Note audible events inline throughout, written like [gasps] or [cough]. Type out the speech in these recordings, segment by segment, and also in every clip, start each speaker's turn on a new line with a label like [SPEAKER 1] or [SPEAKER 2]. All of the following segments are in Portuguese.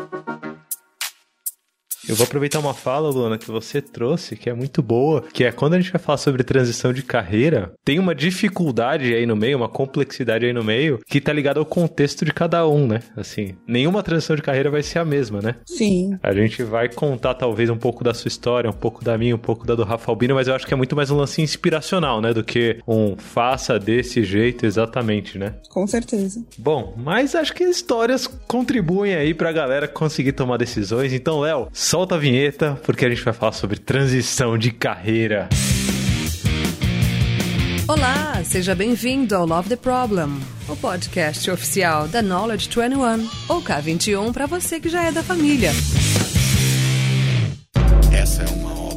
[SPEAKER 1] thank you Eu vou aproveitar uma fala, Luana, que você trouxe, que é muito boa, que é quando a gente vai falar sobre transição de carreira, tem uma dificuldade aí no meio, uma complexidade aí no meio, que tá ligada ao contexto de cada um, né? Assim, nenhuma transição de carreira vai ser a mesma, né?
[SPEAKER 2] Sim.
[SPEAKER 1] A gente vai contar talvez um pouco da sua história, um pouco da minha, um pouco da do Rafa Albino, mas eu acho que é muito mais um lance inspiracional, né? Do que um faça desse jeito exatamente, né?
[SPEAKER 2] Com certeza.
[SPEAKER 1] Bom, mas acho que histórias contribuem aí pra galera conseguir tomar decisões. Então, Léo, só solta a vinheta, porque a gente vai falar sobre transição de carreira.
[SPEAKER 3] Olá, seja bem-vindo ao Love the Problem, o podcast oficial da Knowledge 21, ou K21 para você que já é da família.
[SPEAKER 4] Essa é uma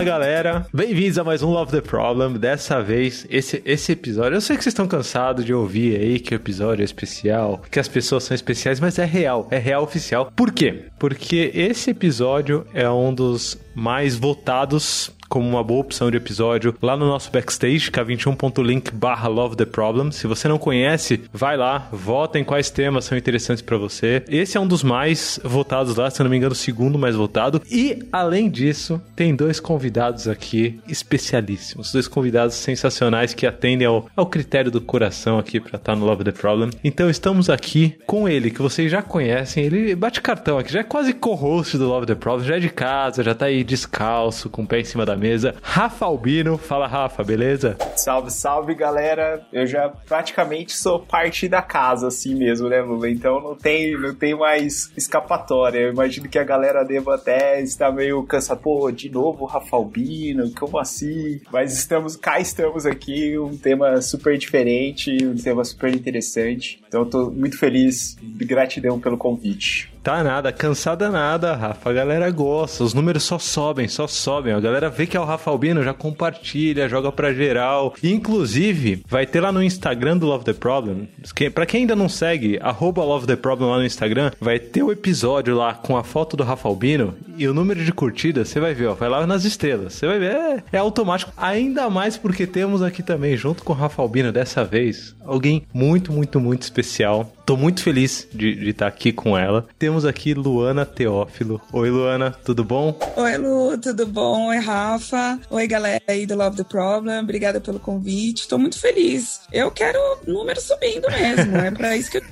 [SPEAKER 1] Fala galera, bem-vindos a mais um Love the Problem. Dessa vez, esse, esse episódio, eu sei que vocês estão cansados de ouvir aí que o episódio é especial, que as pessoas são especiais, mas é real, é real oficial. Por quê? Porque esse episódio é um dos mais votados como uma boa opção de episódio lá no nosso backstage, k21.link barra Love the Problem. Se você não conhece, vai lá, vota em quais temas são interessantes para você. Esse é um dos mais votados lá, se eu não me engano, o segundo mais votado. E, além disso, tem dois convidados aqui especialíssimos, dois convidados sensacionais que atendem ao, ao critério do coração aqui para estar tá no Love the Problem. Então, estamos aqui com ele, que vocês já conhecem, ele bate cartão aqui, já é quase co-host do Love the Problem, já é de casa, já tá aí descalço, com o pé em cima da mesa. Rafa Albino, fala Rafa, beleza?
[SPEAKER 5] Salve, salve galera. Eu já praticamente sou parte da casa assim mesmo, né, Lula? Então não tem, não tem mais escapatória. Eu imagino que a galera deva até estar meio cansada. Pô, de novo Rafa Albino, como assim? Mas estamos, cá estamos aqui, um tema super diferente, um tema super interessante. Então eu tô muito feliz, gratidão pelo convite.
[SPEAKER 1] Tá nada, cansada nada, Rafa. A galera gosta, os números só sobem, só sobem. A galera vê que é o Rafa Albino, já compartilha, joga pra geral. E, inclusive, vai ter lá no Instagram do Love the Problem. Pra quem ainda não segue, arroba Love the Problem lá no Instagram, vai ter o episódio lá com a foto do Rafa Albino e o número de curtidas, você vai ver, ó, vai lá nas estrelas. Você vai ver, é, é automático. Ainda mais porque temos aqui também, junto com o Rafa Albino dessa vez, alguém muito, muito, muito especial. Tô muito feliz de estar tá aqui com ela. Temos aqui Luana Teófilo. Oi, Luana, tudo bom?
[SPEAKER 2] Oi, Lu, tudo bom? Oi, Rafa. Oi, galera aí do Love the Problem. Obrigada pelo convite. Tô muito feliz. Eu quero número subindo mesmo. É pra isso que eu.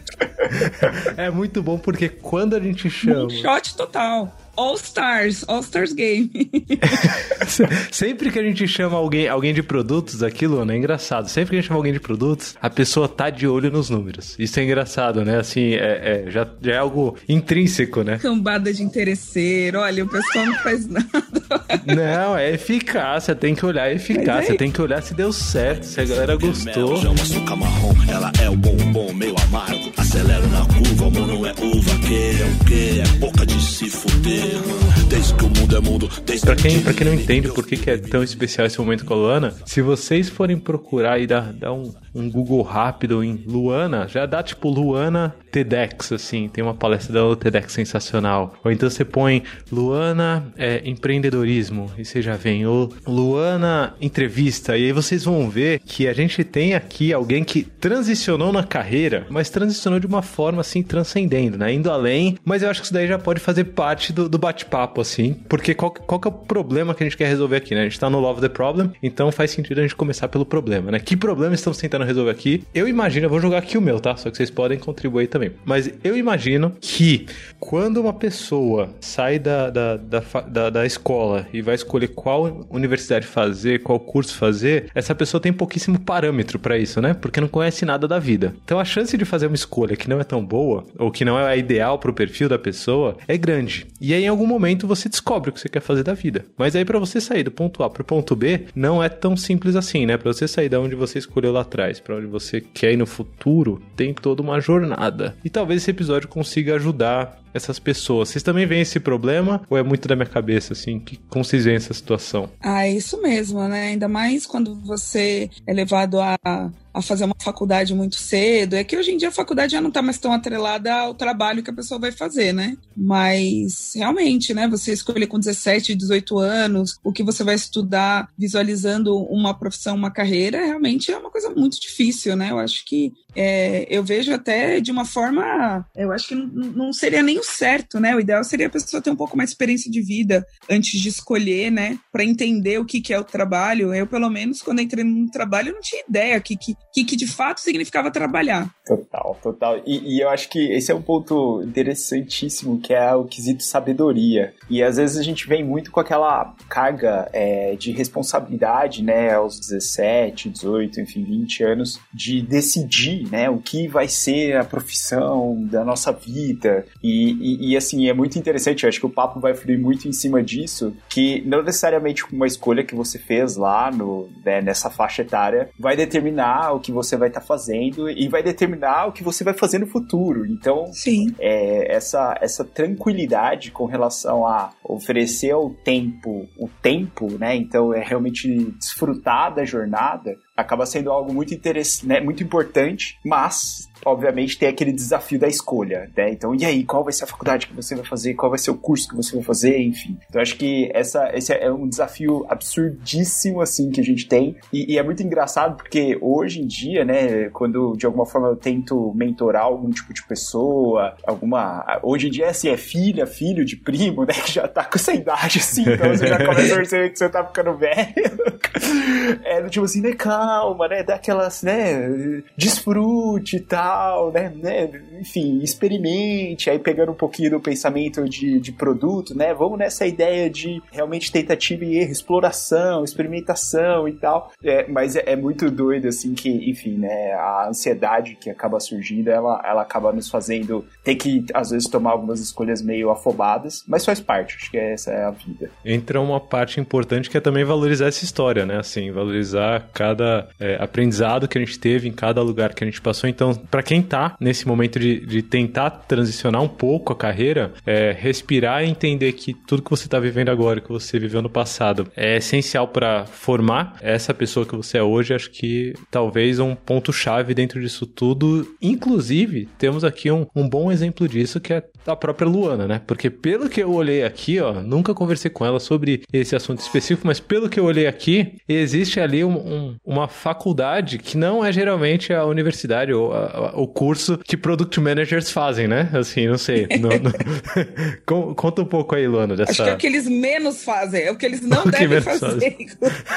[SPEAKER 2] [laughs]
[SPEAKER 1] é muito bom porque quando a gente chama. Um
[SPEAKER 2] shot total. All Stars, All Stars Game. [laughs]
[SPEAKER 1] Sempre que a gente chama alguém, alguém de produtos, aquilo né, é engraçado. Sempre que a gente chama alguém de produtos, a pessoa tá de olho nos números. Isso é engraçado, né? Assim, é, é já, já, é algo intrínseco, né?
[SPEAKER 2] Cambada de interesseiro. Olha, o pessoal não faz nada.
[SPEAKER 1] Não, é eficácia. Tem que olhar a eficácia. É tem que olhar se deu certo, se a galera gostou.
[SPEAKER 4] marrom, ela é o bombom meio amargo. Acelero na curva, amor não é uva. Que é o que? É boca de se fuder. Desde que o mundo é mundo, desde
[SPEAKER 1] pra quem, pra quem não entende por que, que é tão especial esse momento com a Luana, se vocês forem procurar e dar, dar um, um Google rápido em Luana, já dá tipo Luana TEDx, assim, tem uma palestra da TEDx sensacional. Ou então você põe Luana é, empreendedorismo e você já vem, ou Luana entrevista, e aí vocês vão ver que a gente tem aqui alguém que transicionou na carreira, mas transicionou de uma forma assim, transcendendo, né? Indo além, mas eu acho que isso daí já pode fazer parte do, do bate-papo, assim, porque qual, qual que é o problema que a gente quer resolver aqui, né? A gente tá no Love the Problem, então faz sentido a gente começar pelo problema, né? Que problema estamos tentando resolver aqui? Eu imagino, eu vou jogar aqui o meu, tá? Só que vocês podem contribuir também também. Mas eu imagino que quando uma pessoa sai da, da, da, da, da escola e vai escolher qual universidade fazer, qual curso fazer, essa pessoa tem pouquíssimo parâmetro para isso, né? Porque não conhece nada da vida. Então a chance de fazer uma escolha que não é tão boa, ou que não é a ideal pro perfil da pessoa, é grande. E aí em algum momento você descobre o que você quer fazer da vida. Mas aí para você sair do ponto A pro ponto B, não é tão simples assim, né? Para você sair da onde você escolheu lá atrás, para onde você quer ir no futuro, tem toda uma jornada. E talvez esse episódio consiga ajudar essas pessoas. Vocês também veem esse problema ou é muito da minha cabeça, assim? Que, como vocês veem essa situação?
[SPEAKER 2] Ah, é isso mesmo, né? Ainda mais quando você é levado a a fazer uma faculdade muito cedo. É que hoje em dia a faculdade já não está mais tão atrelada ao trabalho que a pessoa vai fazer, né? Mas realmente, né? Você escolher com 17, 18 anos o que você vai estudar, visualizando uma profissão, uma carreira, realmente é uma coisa muito difícil, né? Eu acho que é, eu vejo até de uma forma, eu acho que não seria nem o certo, né? O ideal seria a pessoa ter um pouco mais de experiência de vida antes de escolher, né? Para entender o que, que é o trabalho. Eu, pelo menos, quando entrei no trabalho, não tinha ideia que, que, que, que de fato significava trabalhar.
[SPEAKER 5] Total, total. E, e, eu acho que esse é um ponto interessantíssimo, que é o quesito sabedoria. E às vezes a gente vem muito com aquela carga é, de responsabilidade, né, aos 17, 18, enfim, 20 anos, de decidir, né, o que vai ser a profissão da nossa vida. E, e, e assim, é muito interessante, eu acho que o papo vai fluir muito em cima disso, que não necessariamente uma escolha que você fez lá no, né, nessa faixa etária vai determinar o que você vai estar tá fazendo e vai determinar o que você vai fazer no futuro. Então,
[SPEAKER 2] Sim.
[SPEAKER 5] É, essa, essa tranquilidade com relação a oferecer ao tempo o tempo, né? Então, é realmente desfrutar da jornada acaba sendo algo muito interessante, né, muito importante, mas obviamente tem aquele desafio da escolha, né? Então, e aí, qual vai ser a faculdade que você vai fazer? Qual vai ser o curso que você vai fazer? Enfim. Então, acho que essa, esse é um desafio absurdíssimo, assim, que a gente tem. E, e, é muito engraçado porque hoje em dia, né, quando de alguma forma eu tento mentorar algum tipo de pessoa, alguma. Hoje em dia, assim, é filha, filho de primo, né, que já tá com essa idade, assim, então você já [laughs] começa a perceber que você tá ficando velho. é do tipo assim, né, calma, né, dá aquelas, né, desfrute e tal tal, né, né? Enfim, experimente, aí pegando um pouquinho do pensamento de, de produto, né? Vamos nessa ideia de realmente tentativa e erro, exploração, experimentação e tal. É, mas é, é, muito doido, assim, que, enfim, né? A ansiedade que acaba surgindo, ela, ela acaba nos fazendo ter que, às vezes, tomar algumas escolhas meio afobadas, mas faz parte, acho que essa é a vida.
[SPEAKER 1] Entra uma parte importante que é também valorizar essa história, né? Assim, valorizar cada é, aprendizado que a gente teve em cada lugar que a gente passou. Então, para quem tá nesse momento de, de tentar transicionar um pouco a carreira, é, respirar e entender que tudo que você tá vivendo agora, que você viveu no passado, é essencial para formar essa pessoa que você é hoje. Acho que talvez um ponto-chave dentro disso tudo. Inclusive, temos aqui um, um bom exemplo disso que é a própria Luana, né? Porque pelo que eu olhei aqui, ó, nunca conversei com ela sobre esse assunto específico, mas pelo que eu olhei aqui, existe ali um, um, uma faculdade que não é geralmente a universidade ou a, o curso que product managers fazem, né? Assim, não sei. Não, não... [laughs] Conta um pouco aí, Luana, dessa...
[SPEAKER 2] Acho que é o que eles menos fazem, é o que eles não [laughs] o devem fazer.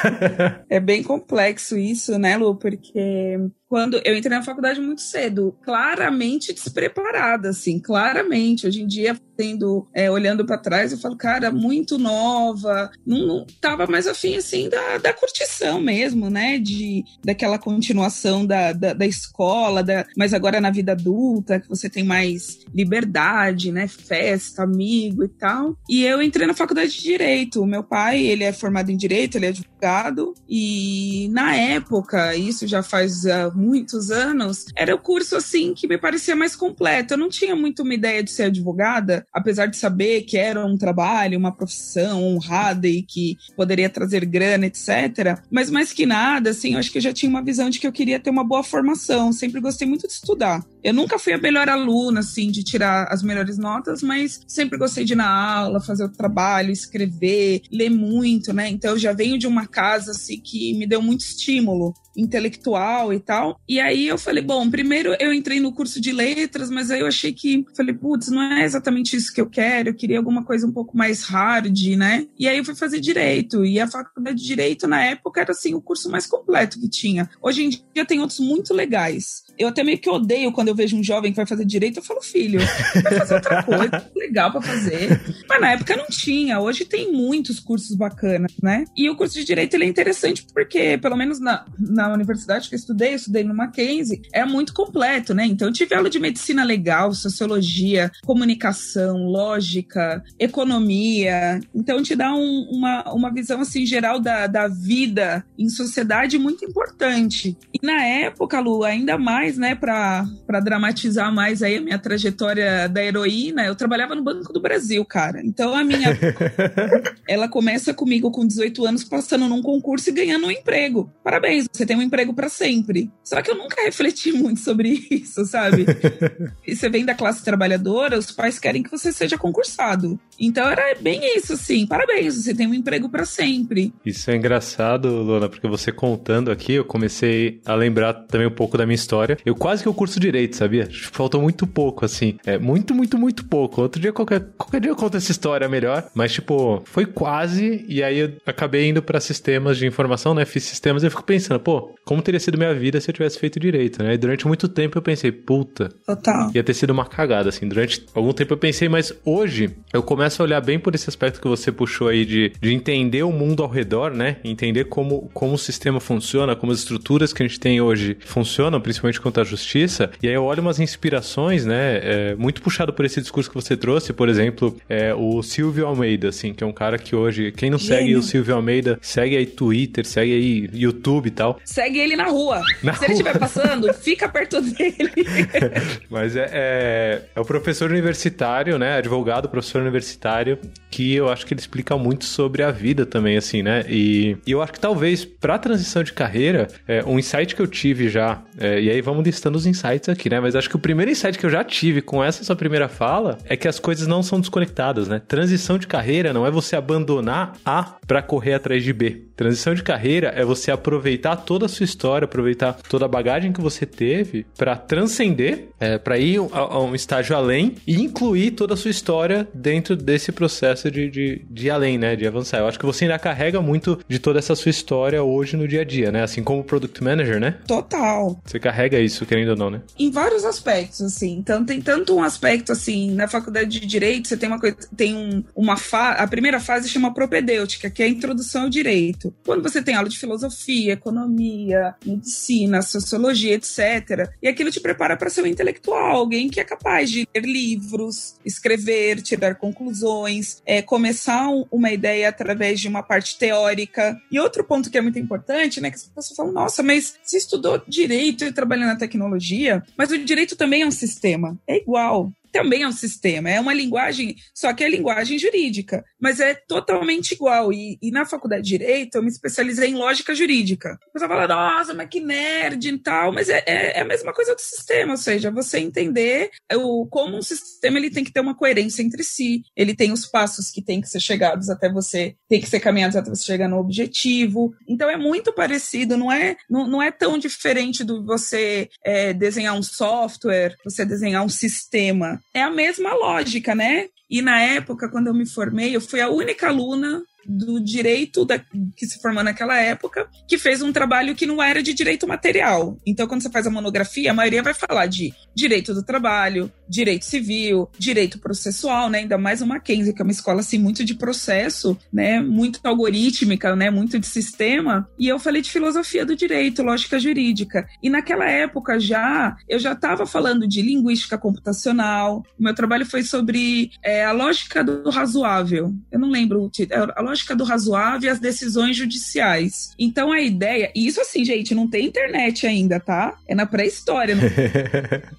[SPEAKER 2] [laughs] é bem complexo isso, né, Lu? Porque quando eu entrei na faculdade muito cedo, claramente despreparada, assim, claramente. Hoje em dia, tendo, é, olhando para trás, eu falo, cara, muito nova, não, não tava mais afim, assim, da, da curtição mesmo, né? De, daquela continuação da, da, da escola, da, mas agora na vida adulta, que você tem mais liberdade, né? Festa, amigo e tal. E eu entrei na faculdade de Direito. O meu pai, ele é formado em Direito, ele é advogado, e na época, isso já faz uh, muitos anos, era o curso assim que me parecia mais completo. Eu não tinha muito uma ideia de ser advogada, apesar de saber que era um trabalho, uma profissão honrada e que poderia trazer grana, etc. Mas mais que nada, assim, eu acho que eu já tinha uma visão de que eu queria ter uma boa formação. Sempre gostei muito de estudar. Eu nunca fui a melhor aluna, assim, de tirar as melhores notas, mas sempre gostei de ir na aula, fazer o trabalho, escrever, ler muito, né? Então eu já venho de uma casa, assim, que me deu muito estímulo intelectual e tal. E aí eu falei, bom, primeiro eu entrei no curso de letras, mas aí eu achei que, falei, putz, não é exatamente isso que eu quero, eu queria alguma coisa um pouco mais hard, né? E aí eu fui fazer direito, e a faculdade de direito na época era assim o curso mais completo que tinha. Hoje em dia tem outros muito legais. Eu até meio que odeio quando eu vejo um jovem que vai fazer direito, eu falo, filho, vai fazer outra [laughs] coisa, legal para fazer. Mas na época não tinha, hoje tem muitos cursos bacanas, né? E o curso de direito ele é interessante porque, pelo menos na, na universidade que eu estudei, eu estudei no Mackenzie, é muito completo, né? Então eu tive aula de medicina legal, sociologia, comunicação, lógica, economia. Então te dá um, uma, uma visão assim geral da, da vida em sociedade muito importante. E na época, Lu, ainda mais, né, para dramatizar mais aí a minha trajetória da heroína, eu trabalhava no Banco do Brasil, cara. Então a minha. [laughs] ela começa comigo com 18 anos, passando num concurso e ganhando um emprego. Parabéns, você tem um emprego para sempre. Só que eu nunca refleti muito sobre [laughs] isso, sabe? [laughs] e você vem da classe trabalhadora, os pais querem que você seja concursado. Então era bem isso, assim. Parabéns, você tem um emprego para sempre.
[SPEAKER 1] Isso é engraçado, Lona, porque você contando aqui, eu comecei a lembrar também um pouco da minha história. Eu quase que eu curso direito, sabia? Faltou muito pouco, assim. É muito, muito, muito pouco. Outro dia, qualquer, qualquer dia eu conto essa história melhor. Mas, tipo, foi quase. E aí eu acabei indo para sistemas de informação, né? Fiz sistemas e eu fico pensando, pô, como teria sido minha vida se eu tivesse feito direito, né? E durante muito tempo eu pensei, puta.
[SPEAKER 2] Total.
[SPEAKER 1] Ia ter sido uma cagada, assim. Durante algum tempo eu pensei, mas hoje eu começo a olhar bem por esse aspecto que você puxou aí de, de entender o mundo ao redor, né? Entender como, como o sistema funciona, como as estruturas que a gente tem hoje funcionam, principalmente quanto à justiça. E aí eu olho umas inspirações, né? É, muito puxado por esse discurso que você trouxe, por exemplo, é, o Silvio Almeida, assim, que é um cara que hoje, quem não Gênio. segue o Silvio Almeida, segue aí Twitter, segue aí YouTube e tal.
[SPEAKER 2] Segue ele na rua. Na Se rua. ele estiver passando, [laughs] fica perto dele. [laughs]
[SPEAKER 1] Mas é, é, é o professor universitário, né? Advogado, professor universitário, que eu acho que ele explica muito sobre a vida também, assim, né? E, e eu acho que talvez para transição de carreira, é, um insight que eu tive já, é, e aí vamos listando os insights aqui, né? Mas acho que o primeiro insight que eu já tive com essa sua primeira fala é que as coisas não são desconectadas, né? Transição de carreira não é você abandonar A para correr atrás de B. Transição de carreira é você aproveitar toda a sua história, aproveitar toda a bagagem que você teve para transcender, é, para ir a, a, um estágio além e incluir toda a sua história dentro desse processo de, de, de além, né? De avançar. Eu acho que você ainda carrega muito de toda essa sua história hoje no dia a dia, né? Assim como Product Manager, né?
[SPEAKER 2] Total.
[SPEAKER 1] Você carrega isso, querendo ou não, né?
[SPEAKER 2] Em vários aspectos, assim. Então tem tanto um aspecto assim, na faculdade de Direito, você tem uma coisa, tem um, uma fase. A primeira fase chama propedêutica, que é a introdução ao direito. Quando você tem aula de filosofia, economia, medicina, sociologia, etc. E aquilo te prepara para ser um intelectual, alguém que é capaz de ler livros, escrever, tirar conclusões, é, começar um, uma ideia através de uma parte teórica. E outro ponto que é muito importante, né, que as pessoas falam, nossa, mas você estudou direito e trabalha na tecnologia, mas o direito também é um sistema. É igual também é um sistema, é uma linguagem, só que é linguagem jurídica, mas é totalmente igual. E, e na faculdade de Direito eu me especializei em lógica jurídica. Você fala, nossa, mas que nerd e tal, mas é, é, é, a mesma coisa do sistema, ou seja, você entender o, como um sistema ele tem que ter uma coerência entre si, ele tem os passos que tem que ser chegados até você, tem que ser caminhados até você chegar no objetivo. Então é muito parecido, não é, não, não é tão diferente do você é, desenhar um software, você desenhar um sistema é a mesma lógica, né? E na época, quando eu me formei, eu fui a única aluna do direito da, que se formou naquela época, que fez um trabalho que não era de direito material. Então, quando você faz a monografia, a maioria vai falar de direito do trabalho, direito civil, direito processual, né? Ainda mais o Mackenzie, que é uma escola assim muito de processo, né? Muito algorítmica, né? Muito de sistema. E eu falei de filosofia do direito, lógica jurídica. E naquela época já eu já estava falando de linguística computacional. O meu trabalho foi sobre é, a lógica do razoável. Eu não lembro o título. É, a lógica do razoável e as decisões judiciais. Então a ideia, e isso assim, gente, não tem internet ainda, tá? É na pré-história, não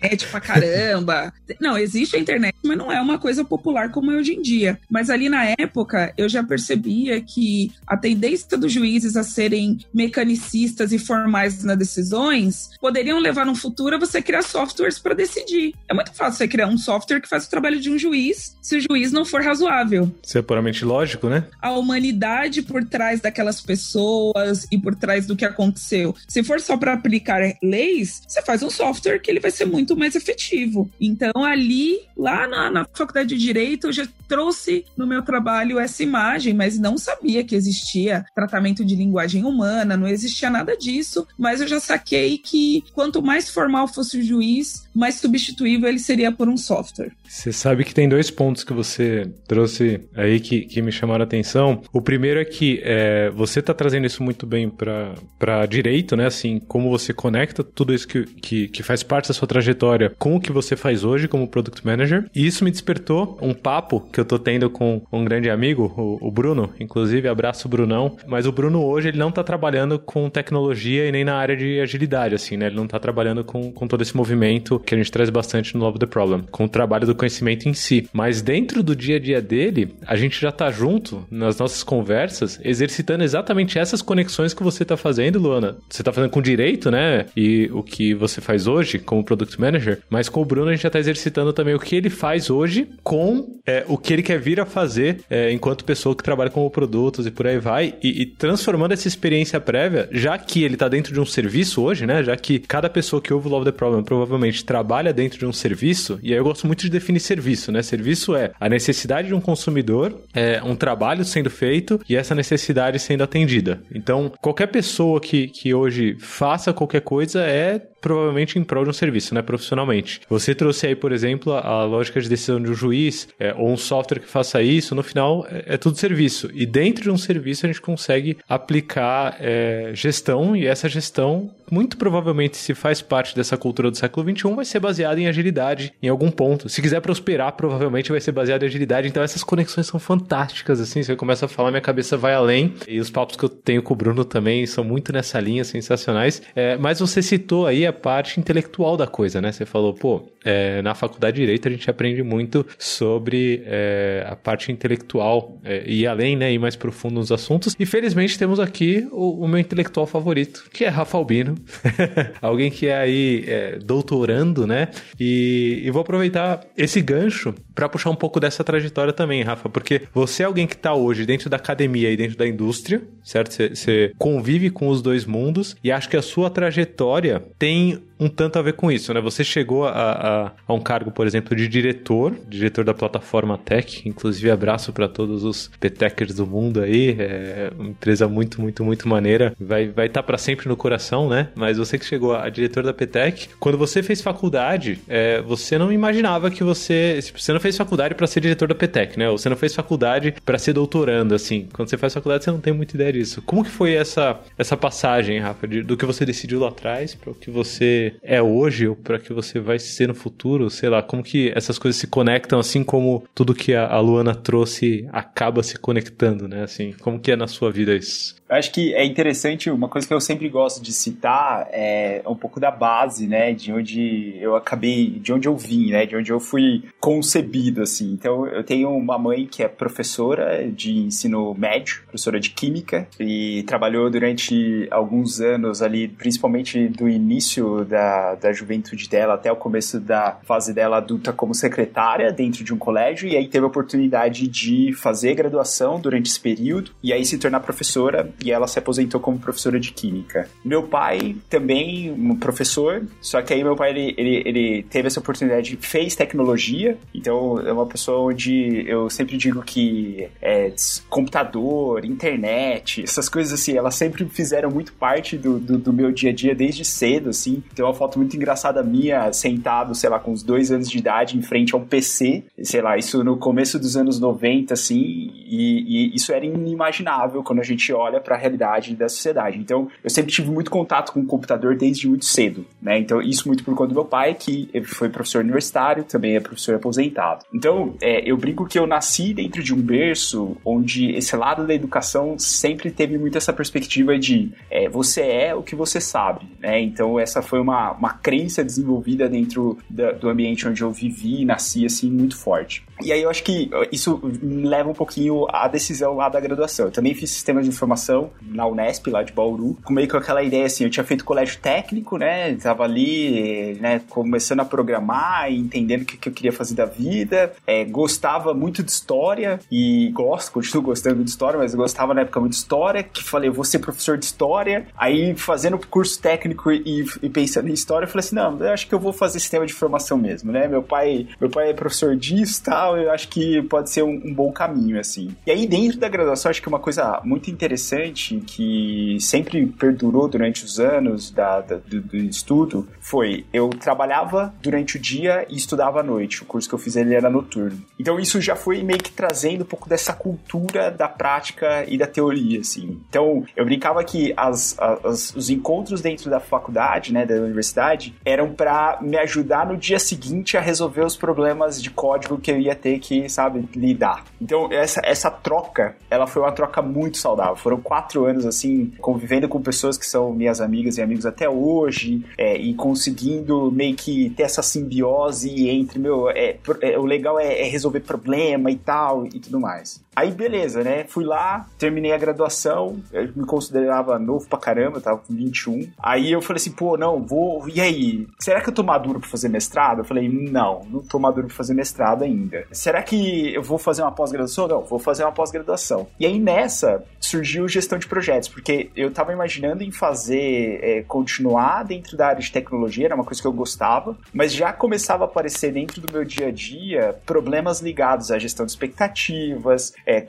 [SPEAKER 2] é [laughs] tipo pra caramba. Não, existe a internet, mas não é uma coisa popular como é hoje em dia. Mas ali na época, eu já percebia que a tendência dos juízes a serem mecanicistas e formais nas decisões poderiam levar no futuro a você criar softwares para decidir. É muito fácil você criar um software que faz o trabalho de um juiz se o juiz não for razoável.
[SPEAKER 1] Isso é puramente lógico, né?
[SPEAKER 2] A humanidade por trás daquelas pessoas e por trás do que aconteceu. Se for só para aplicar leis, você faz um software que ele vai ser muito mais efetivo. Então, ali, lá na, na faculdade de Direito, eu já trouxe no meu trabalho essa imagem, mas não sabia que existia tratamento de linguagem humana, não existia nada disso, mas eu já saquei que quanto mais formal fosse o juiz, mais substituível ele seria por um software.
[SPEAKER 1] Você sabe que tem dois pontos que você trouxe aí que, que me chamaram a atenção. O primeiro é que é, você está trazendo isso muito bem para direito, né? Assim, como você conecta tudo isso que, que, que faz parte da sua trajetória com o que você faz hoje como Product Manager. E isso me despertou um papo que eu tô tendo com um grande amigo, o, o Bruno, inclusive, abraço Brunão. Mas o Bruno hoje, ele não tá trabalhando com tecnologia e nem na área de agilidade, assim, né? Ele não tá trabalhando com, com todo esse movimento que a gente traz bastante no Love the Problem, com o trabalho do conhecimento em si. Mas dentro do dia a dia dele, a gente já tá junto nas nossas conversas, exercitando exatamente essas conexões que você tá fazendo, Luana. Você tá fazendo com direito, né? E o que você faz hoje como Product Manager, mas com o Bruno a gente já tá exercitando também o que ele faz hoje com é, o que ele quer vir a fazer é, enquanto pessoa que trabalha com produtos e por aí vai, e, e transformando essa experiência prévia, já que ele tá dentro de um serviço hoje, né? Já que cada pessoa que ouve o Love the Problem provavelmente trabalha dentro de um serviço, e aí eu gosto muito de definir serviço, né? Serviço é a necessidade de um consumidor, é um trabalho sendo feito e essa necessidade sendo atendida. Então, qualquer pessoa que, que hoje faça qualquer coisa é provavelmente em prol de um serviço, né, profissionalmente. Você trouxe aí, por exemplo, a, lógica de decisão de um juiz é, ou um software que faça isso, no final é, é, tudo serviço. E dentro de um serviço a gente consegue aplicar é, gestão e essa gestão muito provavelmente se faz parte dessa cultura do século XXI vai ser baseada em agilidade em algum ponto. Se quiser prosperar, provavelmente vai ser baseada em agilidade. Então essas conexões são fantásticas, assim. Você começa a falar, minha cabeça vai além. E os papos que eu tenho com o Bruno também são muito nessa linha, sensacionais. É, mas você citou aí a parte intelectual da coisa, né? Você falou, pô, é, na faculdade de Direito a gente aprende muito sobre é, a parte intelectual é, e além, né, ir mais profundo nos assuntos. E felizmente temos aqui o, o meu intelectual favorito, que é Rafa Albino. [laughs] Alguém que é aí é, doutorando, né? E, e vou aproveitar esse gancho para puxar um pouco dessa trajetória também, Rafa, porque você é alguém que está hoje dentro da academia e dentro da indústria, certo? Você convive com os dois mundos e acho que a sua trajetória tem tem um tanto a ver com isso, né? Você chegou a, a, a um cargo, por exemplo, de diretor, diretor da plataforma Tech, inclusive abraço para todos os Petechers do mundo aí, é uma empresa muito, muito, muito maneira, vai vai estar tá para sempre no coração, né? Mas você que chegou a diretor da Petech, quando você fez faculdade, é, você não imaginava que você, você não fez faculdade para ser diretor da Petech, né? Ou você não fez faculdade para ser doutorando, assim. Quando você faz faculdade, você não tem muita ideia disso. Como que foi essa essa passagem, Rafa, de, do que você decidiu lá atrás para o que você é hoje ou para que você vai ser no futuro, sei lá, como que essas coisas se conectam, assim como tudo que a, Luana trouxe acaba se conectando, né? Assim, como que é na sua vida isso?
[SPEAKER 5] Eu acho que é interessante, uma coisa que eu sempre gosto de citar é um pouco da base, né, de onde eu acabei, de onde eu vim, né, de onde eu fui concebido, assim. Então, eu tenho uma mãe que é professora de ensino médio, professora de química, e trabalhou durante alguns anos ali, principalmente do início da, da juventude dela até o começo da fase dela adulta como secretária dentro de um colégio, e aí teve a oportunidade de fazer graduação durante esse período, e aí se tornar professora e ela se aposentou como professora de química. Meu pai também, um professor, só que aí meu pai ele, ele, ele teve essa oportunidade, fez tecnologia, então é uma pessoa onde eu sempre digo que é, computador, internet, essas coisas assim, elas sempre fizeram muito parte do, do, do, meu dia a dia desde cedo, assim. Tem uma foto muito engraçada minha sentado, sei lá, com uns dois anos de idade em frente a um PC, sei lá, isso no começo dos anos 90, assim, e, e isso era inimaginável quando a gente olha para a realidade da sociedade. Então, eu sempre tive muito contato com o computador desde muito cedo, né? Então, isso muito por conta do meu pai, que foi professor universitário, também é professor aposentado. Então, é, eu brinco que eu nasci dentro de um berço onde esse lado da educação sempre teve muito essa perspectiva de é, você é o que você sabe, né? Então, essa foi uma, uma crença desenvolvida dentro da, do ambiente onde eu vivi e nasci, assim, muito forte. E aí eu acho que isso me leva um pouquinho à decisão lá da graduação. Eu também fiz sistema de informação na Unesp, lá de Bauru, com meio com aquela ideia assim, eu tinha feito colégio técnico, né? Tava ali, né, começando a programar e entendendo o que, que eu queria fazer da vida. É, gostava muito de história e gosto, continuo gostando de história, mas gostava na época muito de história, que falei, eu vou ser professor de história. Aí fazendo curso técnico e, e pensando em história, eu falei assim, não, eu acho que eu vou fazer sistema de informação mesmo, né? Meu pai, meu pai é professor disso, tal, eu acho que pode ser um, um bom caminho, assim. E aí, dentro da graduação, acho que uma coisa muito interessante que sempre perdurou durante os anos da, da do, do, estudo foi eu trabalhava durante o dia e estudava à noite. O curso que eu fiz ele era noturno. Então isso já foi meio que trazendo um pouco dessa cultura da prática e da teoria, assim. Então eu brincava que as, as os encontros dentro da faculdade, né, da universidade, eram para me ajudar no dia seguinte a resolver os problemas de código que eu ia ter que, sabe, lidar. Então essa, essa troca, ela foi uma troca muito saudável. Foram quatro anos, assim, convivendo com pessoas que são minhas amigas e amigos até hoje, é, e conseguindo meio que ter essa simbiose entre, meu, é, é o legal é, é resolver problema e tal, e tudo mais. Aí, beleza, né? Fui lá, terminei a graduação, eu me considerava novo pra caramba, tava com 21. Aí eu falei assim, pô, não, vou. E aí? Será que eu tô maduro pra fazer mestrado? Eu falei, não, não tô maduro pra fazer mestrado ainda. Será que eu vou fazer uma pós-graduação? Não, vou fazer uma pós-graduação. E aí nessa surgiu gestão de projetos, porque eu tava imaginando em fazer, é, continuar dentro da área de tecnologia, era uma coisa que eu gostava, mas já começava a aparecer dentro do meu dia a dia problemas ligados à gestão de expectativas, é,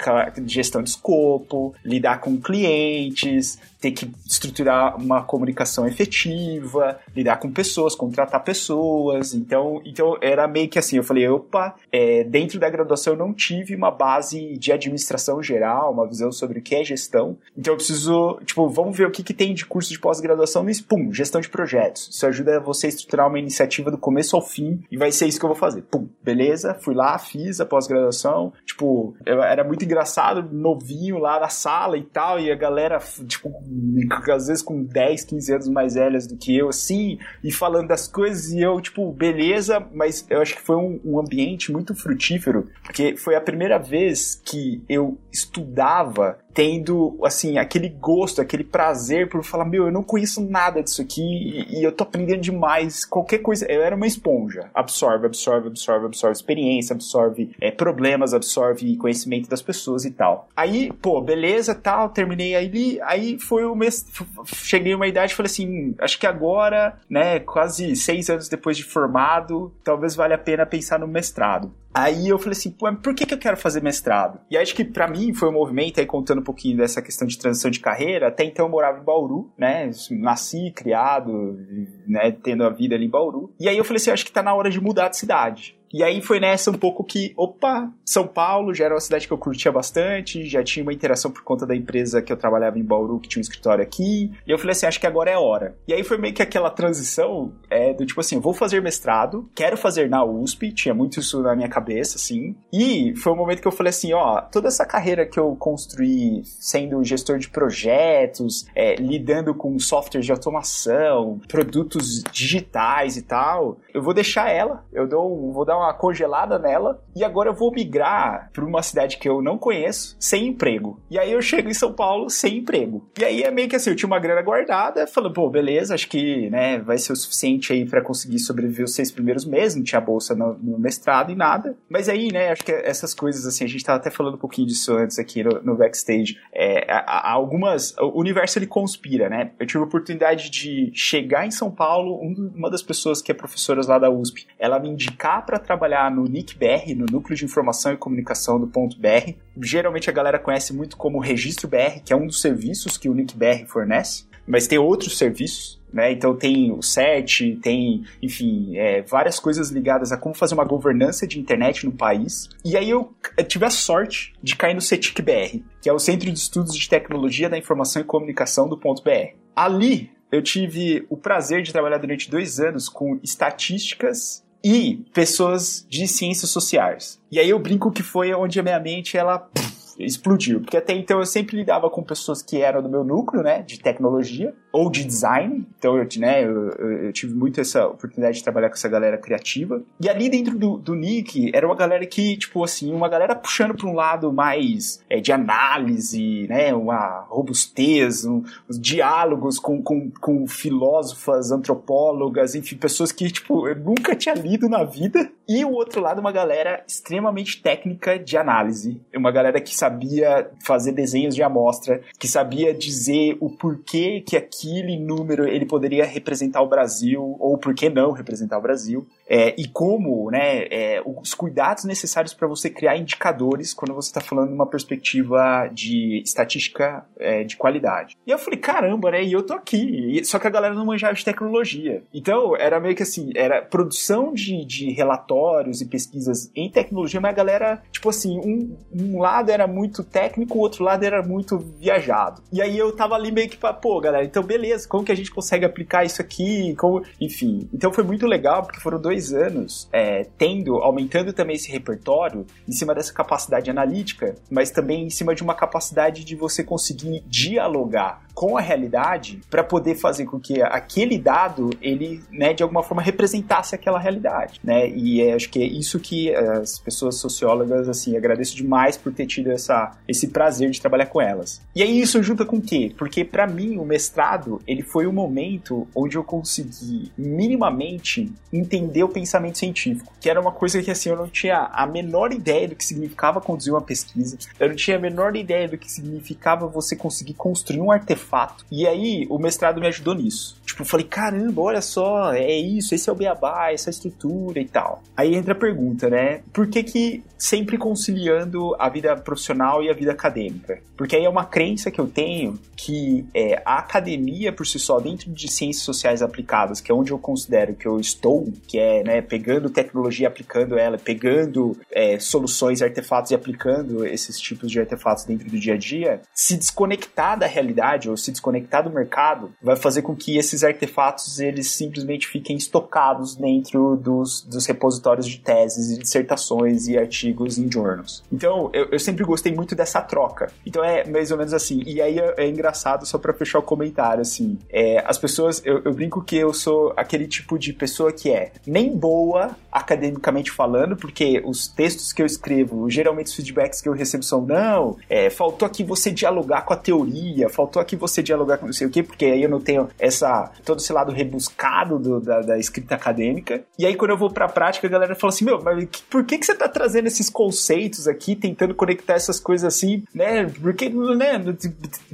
[SPEAKER 5] gestão de escopo, lidar com clientes, ter que estruturar uma comunicação efetiva, lidar com pessoas, contratar pessoas. Então, então era meio que assim, eu falei, opa, é, dentro da graduação eu não tive uma base de administração geral, uma visão sobre o que é gestão. Então eu preciso, tipo, vamos ver o que, que tem de curso de pós-graduação e pum, gestão de projetos. Isso ajuda você a estruturar uma iniciativa do começo ao fim e vai ser isso que eu vou fazer. Pum, beleza, fui lá, fiz a pós-graduação. Tipo, eu, era muito engraçado, novinho lá na sala e tal, e a galera, tipo, às vezes com 10, 15 anos mais velhas do que eu, assim, e falando das coisas, e eu, tipo, beleza, mas eu acho que foi um, um ambiente muito frutífero, porque foi a primeira vez que eu estudava tendo, assim, aquele gosto, aquele prazer por falar, meu, eu não conheço nada disso aqui e, e, eu tô aprendendo demais. Qualquer coisa, eu era uma esponja. Absorve, absorve, absorve, absorve experiência, absorve é, problemas, absorve conhecimento das pessoas e tal. Aí, pô, beleza, tal, terminei aí, aí foi o mês, cheguei uma idade e falei assim, acho que agora, né, quase seis anos depois de formado, talvez valha a pena pensar no mestrado. Aí eu falei assim, pô, por que, que eu quero fazer mestrado? E acho que para mim foi um movimento aí contando um pouquinho dessa questão de transição de carreira. Até então eu morava em Bauru, né? Nasci, criado, né? Tendo a vida ali em Bauru. E aí eu falei assim, acho que tá na hora de mudar de cidade. E aí foi nessa um pouco que, opa, São Paulo já era uma cidade que eu curtia bastante, já tinha uma interação por conta da empresa que eu trabalhava em Bauru, que tinha um escritório aqui. E eu falei assim, acho que agora é hora. E aí foi meio que aquela transição é, do tipo assim, vou fazer mestrado, quero fazer na USP, tinha muito isso na minha cabeça, assim. E foi um momento que eu falei assim, ó, toda essa carreira que eu construí sendo gestor de projetos, é, lidando com softwares de automação, produtos digitais e tal, eu vou deixar ela, eu dou, vou dar uma uma congelada nela e agora eu vou migrar para uma cidade que eu não conheço, sem emprego. E aí eu chego em São Paulo sem emprego. E aí é meio que assim, eu tinha uma grana guardada, falando, pô, beleza, acho que, né, vai ser o suficiente aí para conseguir sobreviver os seis primeiros meses, não tinha bolsa no, no, mestrado e nada. Mas aí, né, acho que essas coisas, assim, a gente tava até falando um pouquinho disso antes aqui no, no backstage. É, algumas, o universo ele conspira, né? Eu tive a oportunidade de chegar em São Paulo, uma das pessoas que é professora lá da USP, ela me indicar para trabalhar no NIC-BR, no Núcleo de Informação e Comunicação do Ponto BR. Geralmente a galera conhece muito como Registro BR, que é um dos serviços que o NIC-BR fornece, mas tem outros serviços né? Então tem o CERT, tem, enfim, é, várias coisas ligadas a como fazer uma governança de internet no país. E aí eu tive a sorte de cair no CETIC-BR, que é o Centro de Estudos de Tecnologia da Informação e Comunicação do ponto .br. Ali eu tive o prazer de trabalhar durante dois anos com estatísticas e pessoas de ciências sociais. E aí eu brinco que foi onde a minha mente ela explodiu. Porque até então eu sempre lidava com pessoas que eram do meu núcleo, né, de tecnologia ou de design. Então eu, né, eu, eu tive muito essa oportunidade de trabalhar com essa galera criativa. E ali dentro do, do Nick era uma galera que, tipo assim, uma galera puxando para um lado mais é, de análise, né, uma robustez, um, os diálogos com, com, com filósofas, antropólogas, enfim, pessoas que, tipo, eu nunca tinha lido na vida. E o outro lado, uma galera extremamente técnica de análise. Uma galera que sabia fazer desenhos de amostra, que sabia dizer o porquê que aquele número ele poderia representar o Brasil, ou por que não representar o Brasil. É, e como, né, é, os cuidados necessários para você criar indicadores quando você está falando numa perspectiva de estatística é, de qualidade. E eu falei, caramba, né, e eu tô aqui, só que a galera não manjava de tecnologia. Então, era meio que assim, era produção de, de relatórios e pesquisas em tecnologia, mas a galera, tipo assim, um, um lado era muito técnico, o outro lado era muito viajado. E aí eu tava ali meio que pra, pô, galera, então beleza, como que a gente consegue aplicar isso aqui? Como... Enfim, então foi muito legal, porque foram dois anos é, tendo, aumentando também esse repertório em cima dessa capacidade analítica, mas também em cima de uma capacidade de você conseguir dialogar com a realidade para poder fazer com que aquele dado ele né, de alguma forma representasse aquela realidade né? E é, acho que é isso que as pessoas sociólogas assim agradeço demais por ter tido essa, esse prazer de trabalhar com elas. E aí isso junta com o quê? Porque para mim o mestrado ele foi o momento onde eu consegui minimamente entender o pensamento científico que era uma coisa que assim eu não tinha a menor ideia do que significava conduzir uma pesquisa eu não tinha a menor ideia do que significava você conseguir construir um artefato fato. E aí, o mestrado me ajudou nisso. Tipo, falei, caramba, olha só, é isso, esse é o beabá, essa é estrutura e tal. Aí entra a pergunta, né? Por que que sempre conciliando a vida profissional e a vida acadêmica? Porque aí é uma crença que eu tenho que é, a academia por si só, dentro de ciências sociais aplicadas, que é onde eu considero que eu estou, que é, né, pegando tecnologia, aplicando ela, pegando é, soluções, artefatos e aplicando esses tipos de artefatos dentro do dia a dia, se desconectar da realidade ou se desconectar do mercado, vai fazer com que esses artefatos eles simplesmente fiquem estocados dentro dos, dos repositórios de teses e dissertações e artigos em journals. Então, eu, eu sempre gostei muito dessa troca. Então, é mais ou menos assim. E aí é, é engraçado, só para fechar o comentário, assim, é, as pessoas, eu, eu brinco que eu sou aquele tipo de pessoa que é nem boa academicamente falando, porque os textos que eu escrevo, geralmente os feedbacks que eu recebo são não, é, faltou aqui você dialogar com a teoria, faltou aqui você dialogar com não sei o quê, porque aí eu não tenho essa todo esse lado rebuscado do, da, da, escrita acadêmica. E aí quando eu vou pra prática, a galera fala assim, meu, mas por que, que você tá trazendo esses conceitos aqui, tentando conectar essas coisas assim, né? Porque, né,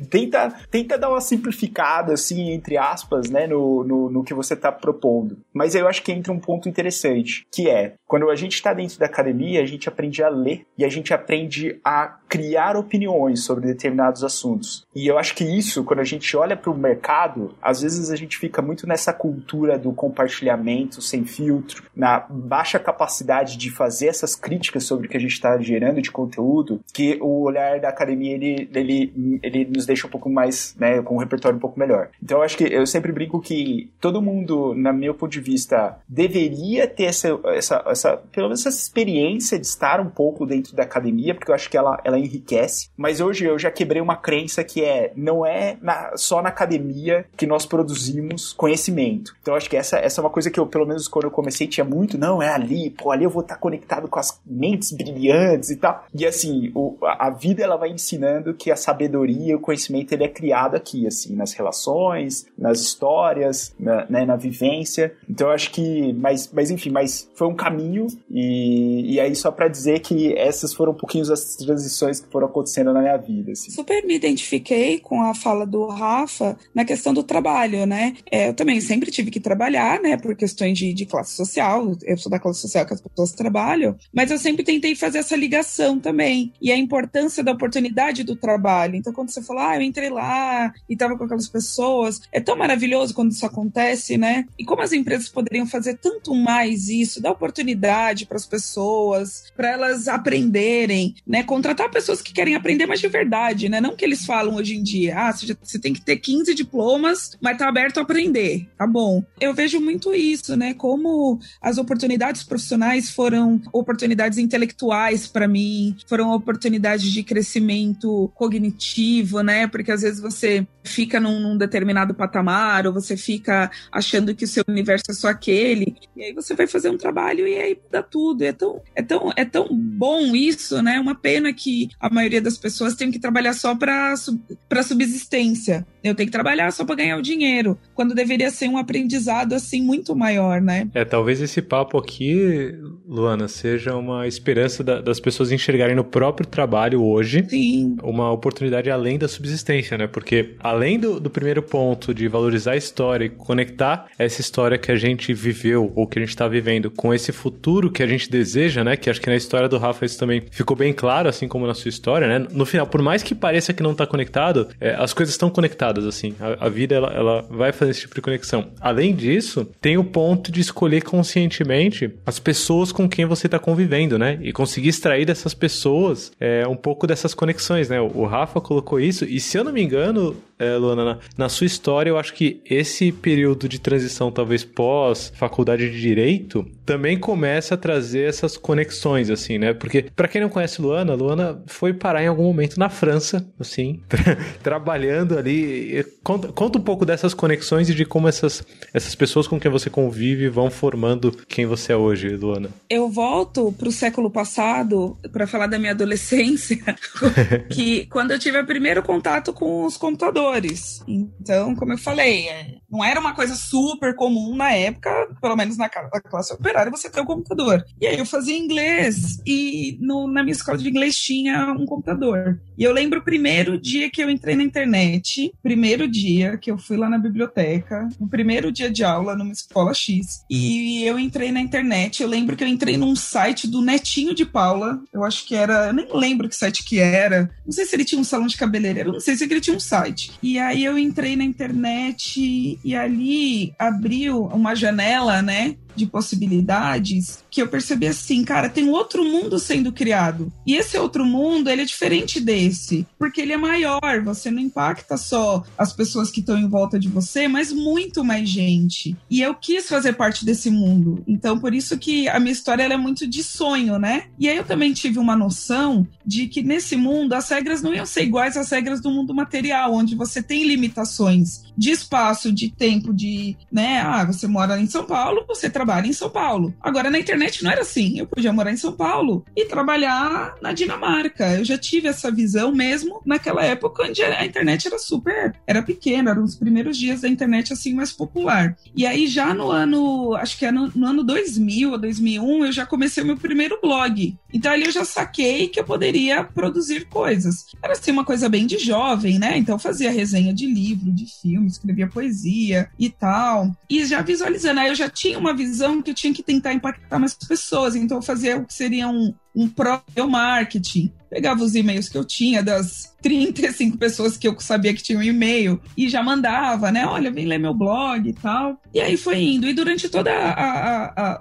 [SPEAKER 5] tenta, tenta dar uma simplificada, assim, entre aspas, né, no, no, no que você tá propondo. Mas eu acho que entra um ponto interessante, que é, quando a gente está dentro da academia, a gente aprende a ler e a gente aprende a criar opiniões sobre determinados assuntos. E eu acho que isso, quando a gente olha para o mercado, às vezes a gente fica muito nessa cultura do compartilhamento sem filtro, na baixa capacidade de fazer essas críticas sobre o que a gente está gerando de conteúdo, que o olhar da academia ele, ele, ele nos deixa um pouco mais, né, com um repertório um pouco melhor. Então eu acho que eu sempre brinco que todo mundo, na meu ponto de vista, deveria ter essa, essa, essa pelo menos essa experiência de estar um pouco dentro da academia, porque eu acho que ela, ela enriquece. Mas hoje eu já quebrei uma crença que é não é na, só na academia que nós produzimos conhecimento. Então acho que essa, essa é uma coisa que eu, pelo menos quando eu comecei, tinha muito, não, é ali, pô, ali eu vou estar conectado com as mentes brilhantes e tal. E assim, o, a vida ela vai ensinando que a sabedoria, o conhecimento, ele é criado aqui, assim, nas relações, nas histórias, na, né, na vivência. Então acho que, mas, mas enfim, mas foi um caminho e, e aí só para dizer que essas foram um pouquinho as transições que foram acontecendo na minha vida. Assim.
[SPEAKER 2] Super me identifiquei com a fala do Rafa na questão do trabalho, né? É, eu também sempre tive que trabalhar, né? Por questões de, de classe social. Eu sou da classe social que as pessoas trabalham, mas eu sempre tentei fazer essa ligação também. E a importância da oportunidade do trabalho. Então, quando você falou, ah, eu entrei lá e tava com aquelas pessoas, é tão maravilhoso quando isso acontece, né? E como as empresas poderiam fazer tanto mais isso, dar oportunidade para as pessoas, para elas aprenderem, né? Contratar pessoas que querem aprender, mas de verdade, né? Não que eles falam hoje em dia, ah, você, tem que ter 15 diplomas, mas tá aberto a aprender, tá bom. Eu vejo muito isso, né? Como as oportunidades profissionais foram oportunidades intelectuais para mim, foram oportunidades de crescimento cognitivo, né? Porque às vezes você fica num, num, determinado patamar, ou você fica achando que o seu universo é só aquele, e aí você vai fazer um trabalho e aí muda tudo. É tão, é tão, é tão bom isso, né? Uma pena que a maioria das pessoas tem que trabalhar só para para subsistência. Eu tenho que trabalhar só para ganhar o dinheiro, quando deveria ser um aprendizado assim muito maior, né?
[SPEAKER 1] É, talvez esse papo aqui, Luana, seja uma esperança da, das pessoas enxergarem no próprio trabalho hoje
[SPEAKER 2] Sim.
[SPEAKER 1] uma oportunidade além da subsistência, né? Porque além do, do primeiro ponto de valorizar a história e conectar essa história que a gente viveu ou que a gente está vivendo com esse futuro que a gente deseja, né? Que acho que na história do Rafa isso também ficou bem claro, assim como na sua história, né? No final, por mais que pareça que não está conectado, é, as coisas estão conectadas, assim. A, a vida, ela, ela, vai fazer esse tipo de conexão. Além disso, tem o ponto de escolher conscientemente as pessoas com quem você está convivendo, né? E conseguir extrair dessas pessoas é, um pouco dessas conexões, né? O, o Rafa colocou isso, e se eu não me engano, é, Luana, na, na, sua história, eu acho que esse período de transição, talvez pós faculdade de direito, também começa a trazer essas conexões, assim, né? Porque, para quem não conhece Luana, Luana foi parar em algum momento na França, assim, tra [laughs] trabalhando ali. Conta, conta, um pouco dessas conexões e de como essas, essas pessoas com quem você convive vão formando quem você é hoje, Luana.
[SPEAKER 2] Eu volto pro século passado para falar da minha adolescência, [laughs] que quando eu tive o primeiro contato com os computadores então, como eu falei, é, não era uma coisa super comum na época, pelo menos na, classe operária, você ter um computador. E aí eu fazia inglês e no, na minha escola de inglês tinha um computador. E eu lembro o primeiro dia que eu entrei na internet, primeiro dia que eu fui lá na biblioteca, o primeiro dia de aula numa escola X. E eu entrei na internet, eu lembro que eu entrei num site do Netinho de Paula, eu acho que era, eu nem lembro que site que era. Não sei se ele tinha um salão de cabeleireiro, não sei se ele tinha um site. E aí eu entrei na internet e ali abriu uma janela, né? De possibilidades que eu percebi assim, cara, tem outro mundo sendo criado. E esse outro mundo, ele é diferente desse, porque ele é maior, você não impacta só as pessoas que estão em volta de você, mas muito mais gente. E eu quis fazer parte desse mundo. Então, por isso que a minha história é muito de sonho, né? E aí eu também tive uma noção de que nesse mundo as regras não iam ser iguais às regras do mundo material, onde você tem limitações de espaço, de tempo, de, né, ah, você mora em São Paulo, você trabalha em São Paulo. Agora, na internet não era assim. Eu podia morar em São Paulo e trabalhar na Dinamarca. Eu já tive essa visão mesmo naquela época onde a internet era super, era pequena, eram os primeiros dias da internet assim mais popular. E aí já no ano, acho que é no, no ano 2000 ou 2001, eu já comecei o meu primeiro blog. Então ali eu já saquei que eu poderia produzir coisas. Era assim uma coisa bem de jovem, né? Então eu fazia resenha de livro, de filme, escrevia poesia e tal. E já visualizando, aí eu já tinha uma visão que eu tinha que tentar impactar mais pessoas. Então, eu fazia o que seria um, um próprio marketing. Pegava os e-mails que eu tinha das 35 pessoas que eu sabia que tinham um e-mail e já mandava, né? Olha, vem ler meu blog e tal. E aí foi indo. E durante todo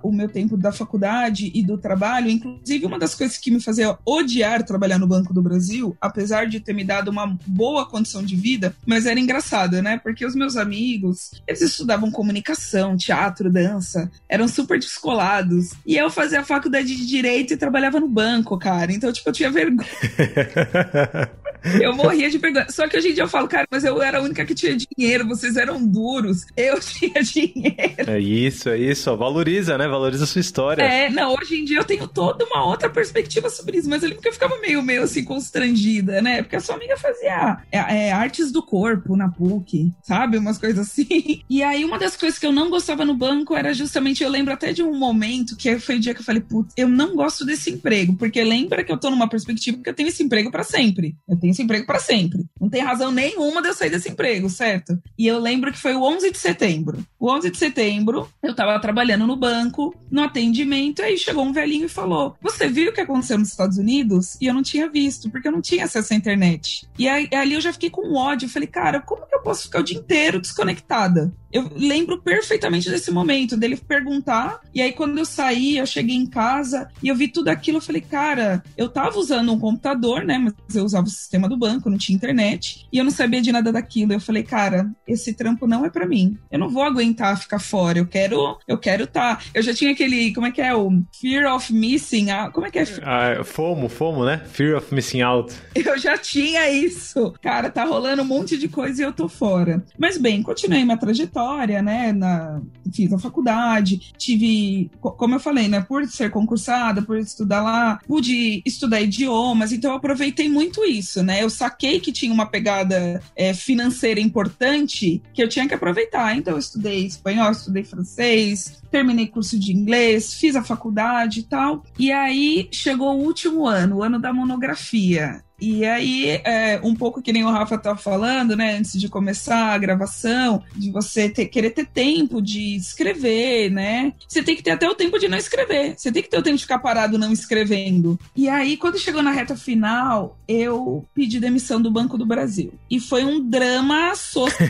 [SPEAKER 2] o meu tempo da faculdade e do trabalho, inclusive uma das coisas que me fazia odiar trabalhar no Banco do Brasil, apesar de ter me dado uma boa condição de vida, mas era engraçado, né? Porque os meus amigos, eles estudavam comunicação, teatro, dança, eram super descolados. E eu fazia a faculdade de direito e trabalhava no banco, cara. Então, tipo, eu tinha vergonha. [laughs] Eu morria de vergonha. Só que hoje em dia eu falo, cara, mas eu era a única que tinha dinheiro, vocês eram duros, eu [laughs] tinha dinheiro.
[SPEAKER 1] É isso, é isso. Valoriza, né? Valoriza a sua história.
[SPEAKER 2] É, não, hoje em dia eu tenho toda uma outra perspectiva sobre isso, mas eu lembro que eu ficava meio, meio assim, constrangida, né? Porque a sua amiga fazia é, é, artes do corpo na PUC, sabe? Umas coisas assim. [laughs] E aí, uma das coisas que eu não gostava no banco era justamente, eu lembro até de um momento que foi o dia que eu falei, putz, eu não gosto desse emprego, porque lembra que eu tô numa perspectiva que eu tenho esse emprego para sempre. Eu tenho esse emprego para sempre. Não tem razão nenhuma de eu sair desse emprego, certo? E eu lembro que foi o 11 de setembro. O 11 de setembro, eu tava trabalhando no banco, no atendimento, aí chegou um velhinho e falou: Você viu o que aconteceu nos Estados Unidos? E eu não tinha visto, porque eu não tinha acesso à internet. E aí, ali eu já fiquei com ódio. Eu falei, cara, como que eu posso ficar o dia inteiro desconectada? Eu lembro perfeitamente desse momento, dele perguntar. E aí, quando eu saí, eu cheguei em casa e eu vi tudo aquilo. Eu falei, cara, eu tava usando um computador, né? Mas eu usava o sistema do banco, não tinha internet. E eu não sabia de nada daquilo. Eu falei, cara, esse trampo não é para mim. Eu não vou aguentar ficar fora. Eu quero, eu quero tá. Eu já tinha aquele, como é que é? O Fear of Missing out. Como é que é?
[SPEAKER 1] Ah, FOMO, FOMO, né? Fear of Missing Out.
[SPEAKER 2] Eu já tinha isso. Cara, tá rolando um monte de coisa e eu tô fora. Mas bem, continuei minha trajetória trajetória, né? Na, fiz a faculdade, tive, como eu falei, né? Por ser concursada, por estudar lá, pude estudar idiomas, então eu aproveitei muito isso, né? Eu saquei que tinha uma pegada é, financeira importante que eu tinha que aproveitar. Então eu estudei espanhol, estudei francês, terminei curso de inglês, fiz a faculdade e tal. E aí chegou o último ano, o ano da monografia. E aí, é, um pouco que nem o Rafa tá falando, né, antes de começar a gravação, de você ter, querer ter tempo de escrever, né? Você tem que ter até o tempo de não escrever. Você tem que ter o tempo de ficar parado não escrevendo. E aí, quando chegou na reta final, eu pedi demissão do Banco do Brasil. E foi um drama [laughs] social.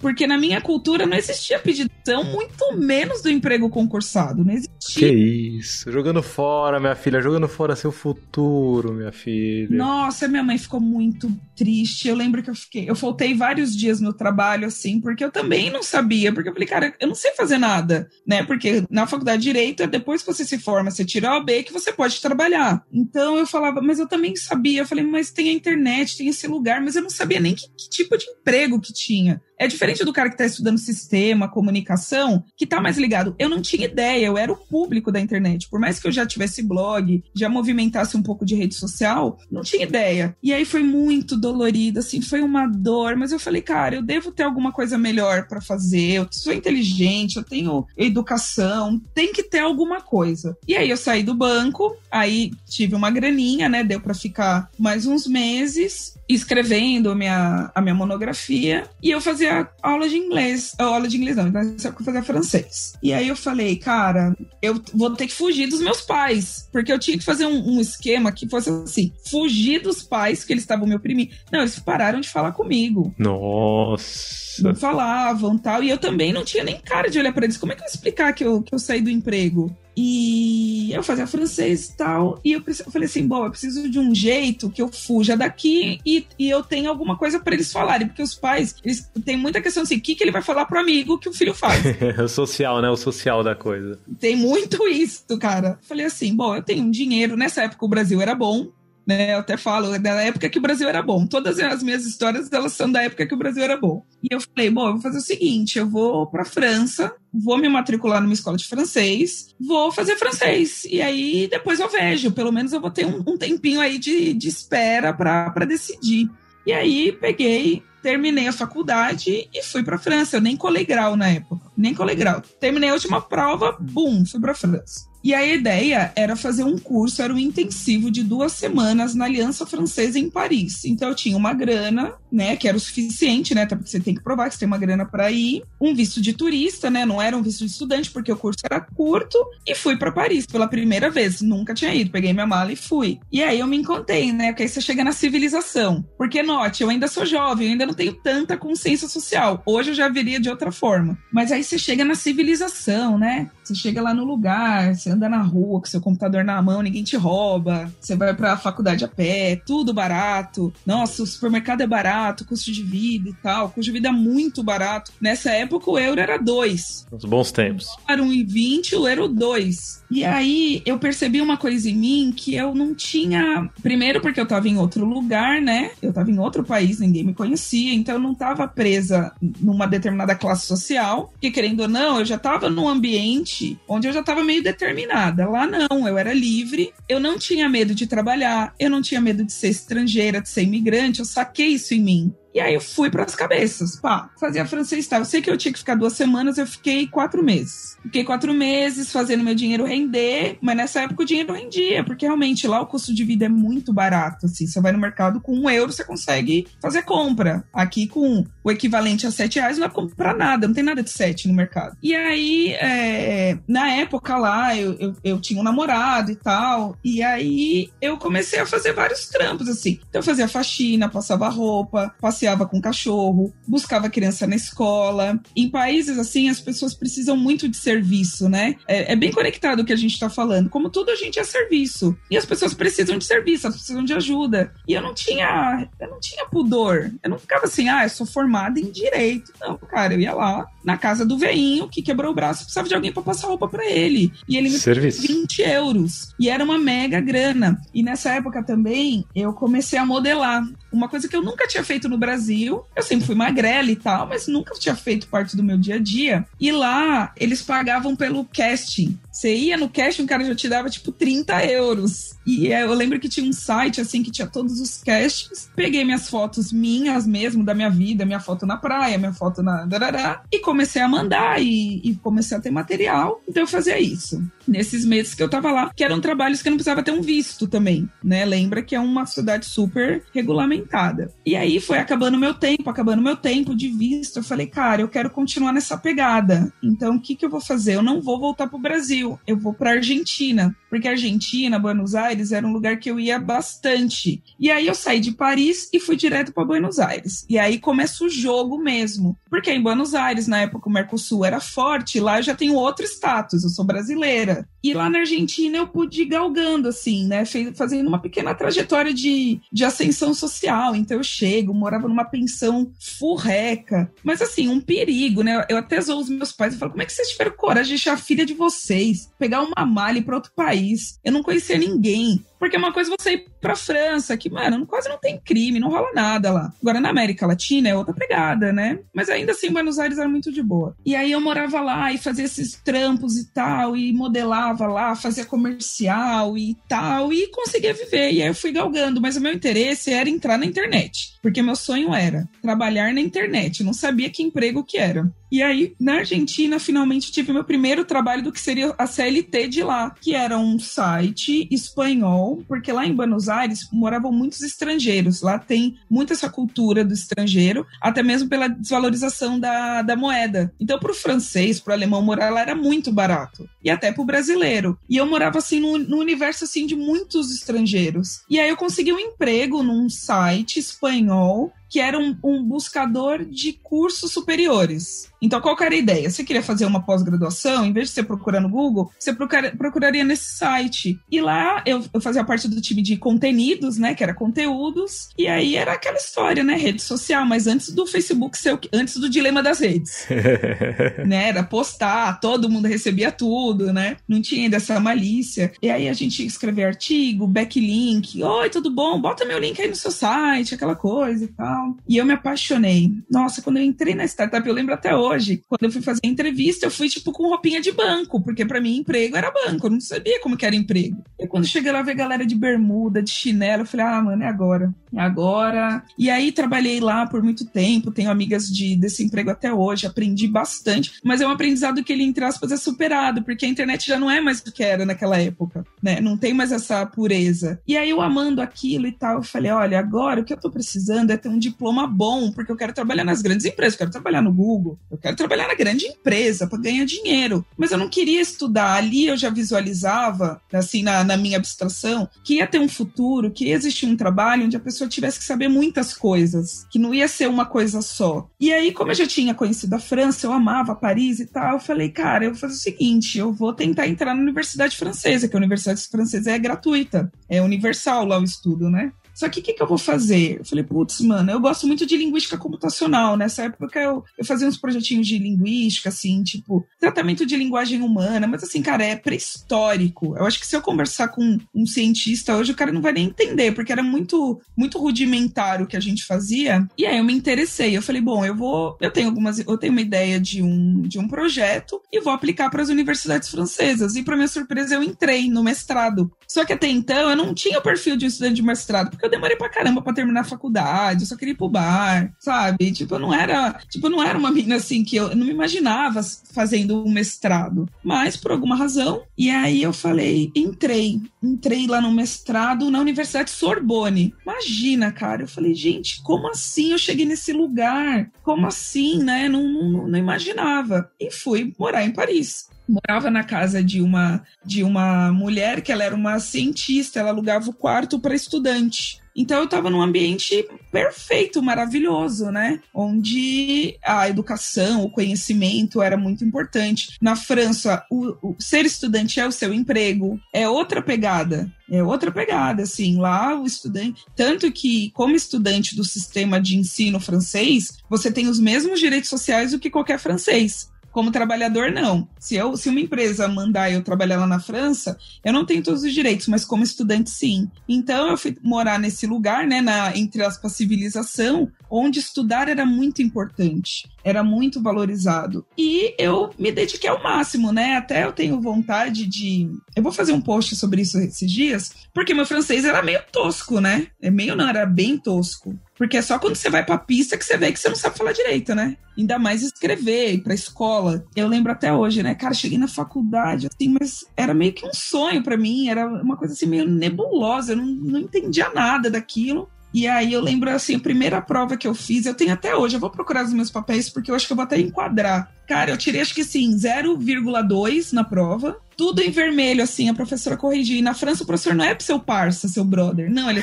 [SPEAKER 2] Porque na minha cultura não existia pedição, muito menos do emprego concursado. Não existia.
[SPEAKER 1] Que isso. Jogando fora, minha filha. Jogando fora seu futuro, minha filha.
[SPEAKER 2] Nossa, minha mãe ficou muito triste. Eu lembro que eu fiquei. Eu faltei vários dias no trabalho, assim, porque eu também não sabia. Porque eu falei, cara, eu não sei fazer nada, né? Porque na faculdade de Direito, depois que você se forma, você tira a OAB que você pode trabalhar. Então eu falava, mas eu também sabia. Eu falei, mas tem a internet, tem esse lugar, mas eu não sabia nem que, que tipo de emprego que tinha. É diferente do cara que está estudando sistema, comunicação, que está mais ligado. Eu não tinha ideia, eu era o público da internet. Por mais que eu já tivesse blog, já movimentasse um pouco de rede social, não tinha ideia. E aí foi muito dolorido, assim, foi uma dor, mas eu falei, cara, eu devo ter alguma coisa melhor para fazer. Eu sou inteligente, eu tenho educação, tem que ter alguma coisa. E aí eu saí do banco, aí tive uma graninha, né? Deu para ficar mais uns meses escrevendo a minha, a minha monografia e eu fazia aula de inglês, aula de inglês não, época eu fazia francês. E aí eu falei, cara, eu vou ter que fugir dos meus pais, porque eu tinha que fazer um, um esquema que fosse assim, fugir dos pais, que eles estavam me oprimindo. Não, eles pararam de falar comigo.
[SPEAKER 1] Nossa
[SPEAKER 2] não falavam tal. E eu também não tinha nem cara de olhar para eles. Como é que eu ia explicar que eu, que eu saí do emprego? E eu fazia francês e tal. E eu, eu, falei assim: bom, eu preciso de um jeito que eu fuja daqui e, e eu tenha alguma coisa para eles falarem. Porque os pais, eles têm muita questão assim: o que, que ele vai falar pro amigo que o filho faz? [laughs]
[SPEAKER 1] o social, né? O social da coisa.
[SPEAKER 2] Tem muito isso, cara. Falei assim: bom, eu tenho um dinheiro. Nessa época o Brasil era bom né? Eu até falo, é da época que o Brasil era bom. Todas as minhas histórias, elas são da época que o Brasil era bom. E eu falei, bom, eu vou fazer o seguinte, eu vou para França, vou me matricular numa escola de francês, vou fazer francês. E aí depois eu vejo, pelo menos eu vou ter um, um tempinho aí de, de espera para decidir. E aí peguei, terminei a faculdade e fui para França. Eu nem colei grau na época, nem colei grau. Terminei a última prova, bum, fui para França. E a ideia era fazer um curso, era um intensivo de duas semanas na Aliança Francesa em Paris. Então eu tinha uma grana, né, que era o suficiente, né, porque você tem que provar que você tem uma grana para ir, um visto de turista, né, não era um visto de estudante porque o curso era curto e fui para Paris pela primeira vez, nunca tinha ido, peguei minha mala e fui. E aí eu me encontrei, né, porque aí você chega na civilização. Porque note, eu ainda sou jovem, eu ainda não tenho tanta consciência social. Hoje eu já viria de outra forma. Mas aí você chega na civilização, né? Você chega lá no lugar, você anda na rua com seu computador na mão, ninguém te rouba. Você vai pra faculdade a pé, tudo barato. Nossa, o supermercado é barato, custo de vida e tal. Custo de vida é muito barato. Nessa época o euro era dois.
[SPEAKER 1] Os bons tempos.
[SPEAKER 2] Era 1,20, o euro dois. E aí eu percebi uma coisa em mim que eu não tinha. Primeiro, porque eu tava em outro lugar, né? Eu tava em outro país, ninguém me conhecia, então eu não tava presa numa determinada classe social. Porque, querendo ou não, eu já tava num ambiente onde eu já estava meio determinada. Lá não, eu era livre, eu não tinha medo de trabalhar, eu não tinha medo de ser estrangeira, de ser imigrante, eu saquei isso em mim. E aí eu fui para as cabeças, pá, fazia francês tal. Eu sei que eu tinha que ficar duas semanas, eu fiquei quatro meses. Fiquei quatro meses fazendo meu dinheiro render, mas nessa época o dinheiro rendia, porque realmente lá o custo de vida é muito barato. Assim, você vai no mercado com um euro, você consegue fazer compra. Aqui com o equivalente a sete reais não vai comprar nada, não tem nada de sete no mercado. E aí, é, na época lá, eu, eu, eu, tinha um namorado e tal, e aí eu comecei a fazer vários trampos, assim. Então eu fazia faxina, passava roupa, passeava passeava com cachorro, buscava criança na escola. Em países assim, as pessoas precisam muito de serviço, né? É, é bem conectado o que a gente está falando. Como tudo, a gente é serviço. E as pessoas precisam de serviço, elas precisam de ajuda. E eu não tinha, eu não tinha pudor. Eu não ficava assim, ah, eu sou formada em direito. Não, cara, eu ia lá na casa do veinho que quebrou o braço, precisava de alguém para passar roupa para ele. E ele me
[SPEAKER 1] Serviço.
[SPEAKER 2] 20 euros. E era uma mega grana. E nessa época também eu comecei a modelar. Uma coisa que eu nunca tinha feito no Brasil Brasil. Eu sempre fui magrela e tal, mas nunca tinha feito parte do meu dia a dia. E lá eles pagavam pelo casting. Você ia no casting, o cara já te dava tipo 30 euros. E é, eu lembro que tinha um site assim que tinha todos os castings. Peguei minhas fotos minhas mesmo, da minha vida, minha foto na praia, minha foto na. Darará, e comecei a mandar e, e comecei a ter material. Então eu fazia isso. Nesses meses que eu tava lá, que eram trabalhos que eu não precisava ter um visto também, né? Lembra que é uma cidade super regulamentada. E aí foi acabando meu tempo, acabando meu tempo de visto. Eu falei, cara, eu quero continuar nessa pegada. Então o que, que eu vou fazer? Eu não vou voltar pro Brasil, eu vou pra Argentina. Porque Argentina, Buenos Aires, era um lugar que eu ia bastante. E aí eu saí de Paris e fui direto para Buenos Aires. E aí começa o jogo mesmo. Porque em Buenos Aires, na época, o Mercosul era forte, lá eu já tenho outro status, eu sou brasileira. E lá na Argentina eu pude ir galgando, assim, né? Fazendo uma pequena trajetória de, de ascensão social. Então eu chego, morava numa pensão furreca. Mas assim, um perigo, né? Eu até zoo os meus pais e falo: como é que vocês tiveram coragem de deixar a filha de vocês pegar uma malha para outro país? Eu não conhecia ninguém. Porque uma coisa é você ir pra França, que, mano, quase não tem crime, não rola nada lá. Agora, na América Latina é outra pegada, né? Mas ainda assim, Buenos Aires era muito de boa. E aí eu morava lá e fazia esses trampos e tal, e modelava lá, fazia comercial e tal, e conseguia viver. E aí eu fui galgando, mas o meu interesse era entrar na internet. Porque meu sonho era trabalhar na internet. Eu não sabia que emprego que era. E aí, na Argentina, finalmente tive meu primeiro trabalho do que seria a CLT de lá, que era um site espanhol, porque lá em Buenos Aires moravam muitos estrangeiros. Lá tem muita essa cultura do estrangeiro, até mesmo pela desvalorização da, da moeda. Então, para o francês, para o alemão morar lá era muito barato. E até para o brasileiro. E eu morava assim no, no universo assim de muitos estrangeiros. E aí eu consegui um emprego num site espanhol que era um, um, buscador de cursos superiores. Então, qual era a ideia? Você queria fazer uma pós-graduação, em vez de você procurar no Google, você procura, procuraria nesse site. E lá eu, eu, fazia parte do time de contenidos, né? Que era conteúdos. E aí era aquela história, né? Rede social, mas antes do Facebook ser o, antes do dilema das redes. [laughs] né? Era postar, todo mundo recebia tudo, né? Não tinha ainda essa malícia. E aí a gente escrevia artigo, backlink. Oi, tudo bom? Bota meu link aí no seu site, aquela coisa e tal. E eu me apaixonei. Nossa, quando eu entrei na startup, eu lembro até hoje, quando eu fui fazer entrevista, eu fui tipo com roupinha de banco, porque para mim emprego era banco, eu não sabia como que era emprego. E quando cheguei lá ver galera de bermuda, de chinelo, eu falei: "Ah, mano, é agora. É agora". E aí trabalhei lá por muito tempo, tenho amigas de desse emprego até hoje, aprendi bastante, mas é um aprendizado que ele entre aspas é superado, porque a internet já não é mais o que era naquela época, né? Não tem mais essa pureza. E aí eu amando aquilo e tal, eu falei: "Olha, agora o que eu tô precisando é ter um diploma bom, porque eu quero trabalhar nas grandes empresas, eu quero trabalhar no Google, eu quero trabalhar na grande empresa para ganhar dinheiro. Mas eu não queria estudar. Ali eu já visualizava, assim, na, na minha abstração, que ia ter um futuro, que ia existir um trabalho onde a pessoa tivesse que saber muitas coisas, que não ia ser uma coisa só. E aí, como eu já tinha conhecido a França, eu amava Paris e tal, eu falei, cara, eu vou fazer o seguinte, eu vou tentar entrar na Universidade Francesa, que a Universidade Francesa é gratuita, é universal lá o estudo, né? Só que o que, que, eu vou fazer? Eu falei, putz, mano, eu gosto muito de linguística computacional. Nessa época eu, eu fazia uns projetinhos de linguística, assim, tipo, tratamento de linguagem humana, mas assim, cara, é pré-histórico. Eu acho que se eu conversar com um cientista hoje, o cara não vai nem entender, porque era muito, muito rudimentar o que a gente fazia. E aí eu me interessei. Eu falei, bom, eu vou. Eu tenho algumas. Eu tenho uma ideia de um, de um projeto e vou aplicar para as universidades francesas. E, para minha surpresa, eu entrei no mestrado. Só que até então eu não tinha o perfil de estudante de mestrado, porque eu demorei pra caramba pra terminar a faculdade, eu só queria ir pro bar, sabe? Tipo, eu não era, tipo, eu não era uma menina assim que eu, eu não me imaginava fazendo um mestrado. Mas por alguma razão, e aí eu falei, entrei, entrei lá no mestrado na Universidade Sorbonne. Imagina, cara, eu falei, gente, como assim eu cheguei nesse lugar? Como assim, né? Não, não, não imaginava. E fui morar em Paris morava na casa de uma de uma mulher que ela era uma cientista, ela alugava o quarto para estudante. Então eu estava num ambiente perfeito, maravilhoso, né? Onde a educação, o conhecimento era muito importante. Na França, o, o ser estudante é o seu emprego, é outra pegada. É outra pegada, assim, lá o estudante. Tanto que, como estudante do sistema de ensino francês, você tem os mesmos direitos sociais do que qualquer francês Como trabalhador, não. Se, eu, se uma empresa mandar eu trabalhar lá na França, eu não tenho todos os direitos, mas como estudante, sim. Então, eu fui morar nesse lugar, né, na, entre aspas, civilização, onde estudar era muito importante, era muito valorizado. E eu me dediquei ao máximo, né? Até eu tenho vontade de. Eu vou fazer um post sobre isso esses dias, porque meu francês era meio tosco, né? É meio não, era bem tosco. Porque é só quando você vai pra pista que você vê que você não sabe falar direito, né? Ainda mais escrever, ir pra escola. Eu lembro até hoje, né? Cara, cheguei na faculdade, assim, mas era meio que um sonho para mim, era uma coisa assim meio nebulosa, eu não, não entendia nada daquilo. E aí eu lembro assim, a primeira prova que eu fiz, eu tenho até hoje, eu vou procurar os meus papéis porque eu acho que eu vou até enquadrar. Cara, eu tirei acho que sim, 0,2 na prova. Tudo em vermelho, assim, a professora corrigiu. E na França o professor não é seu parça, seu brother. Não, [laughs] ele...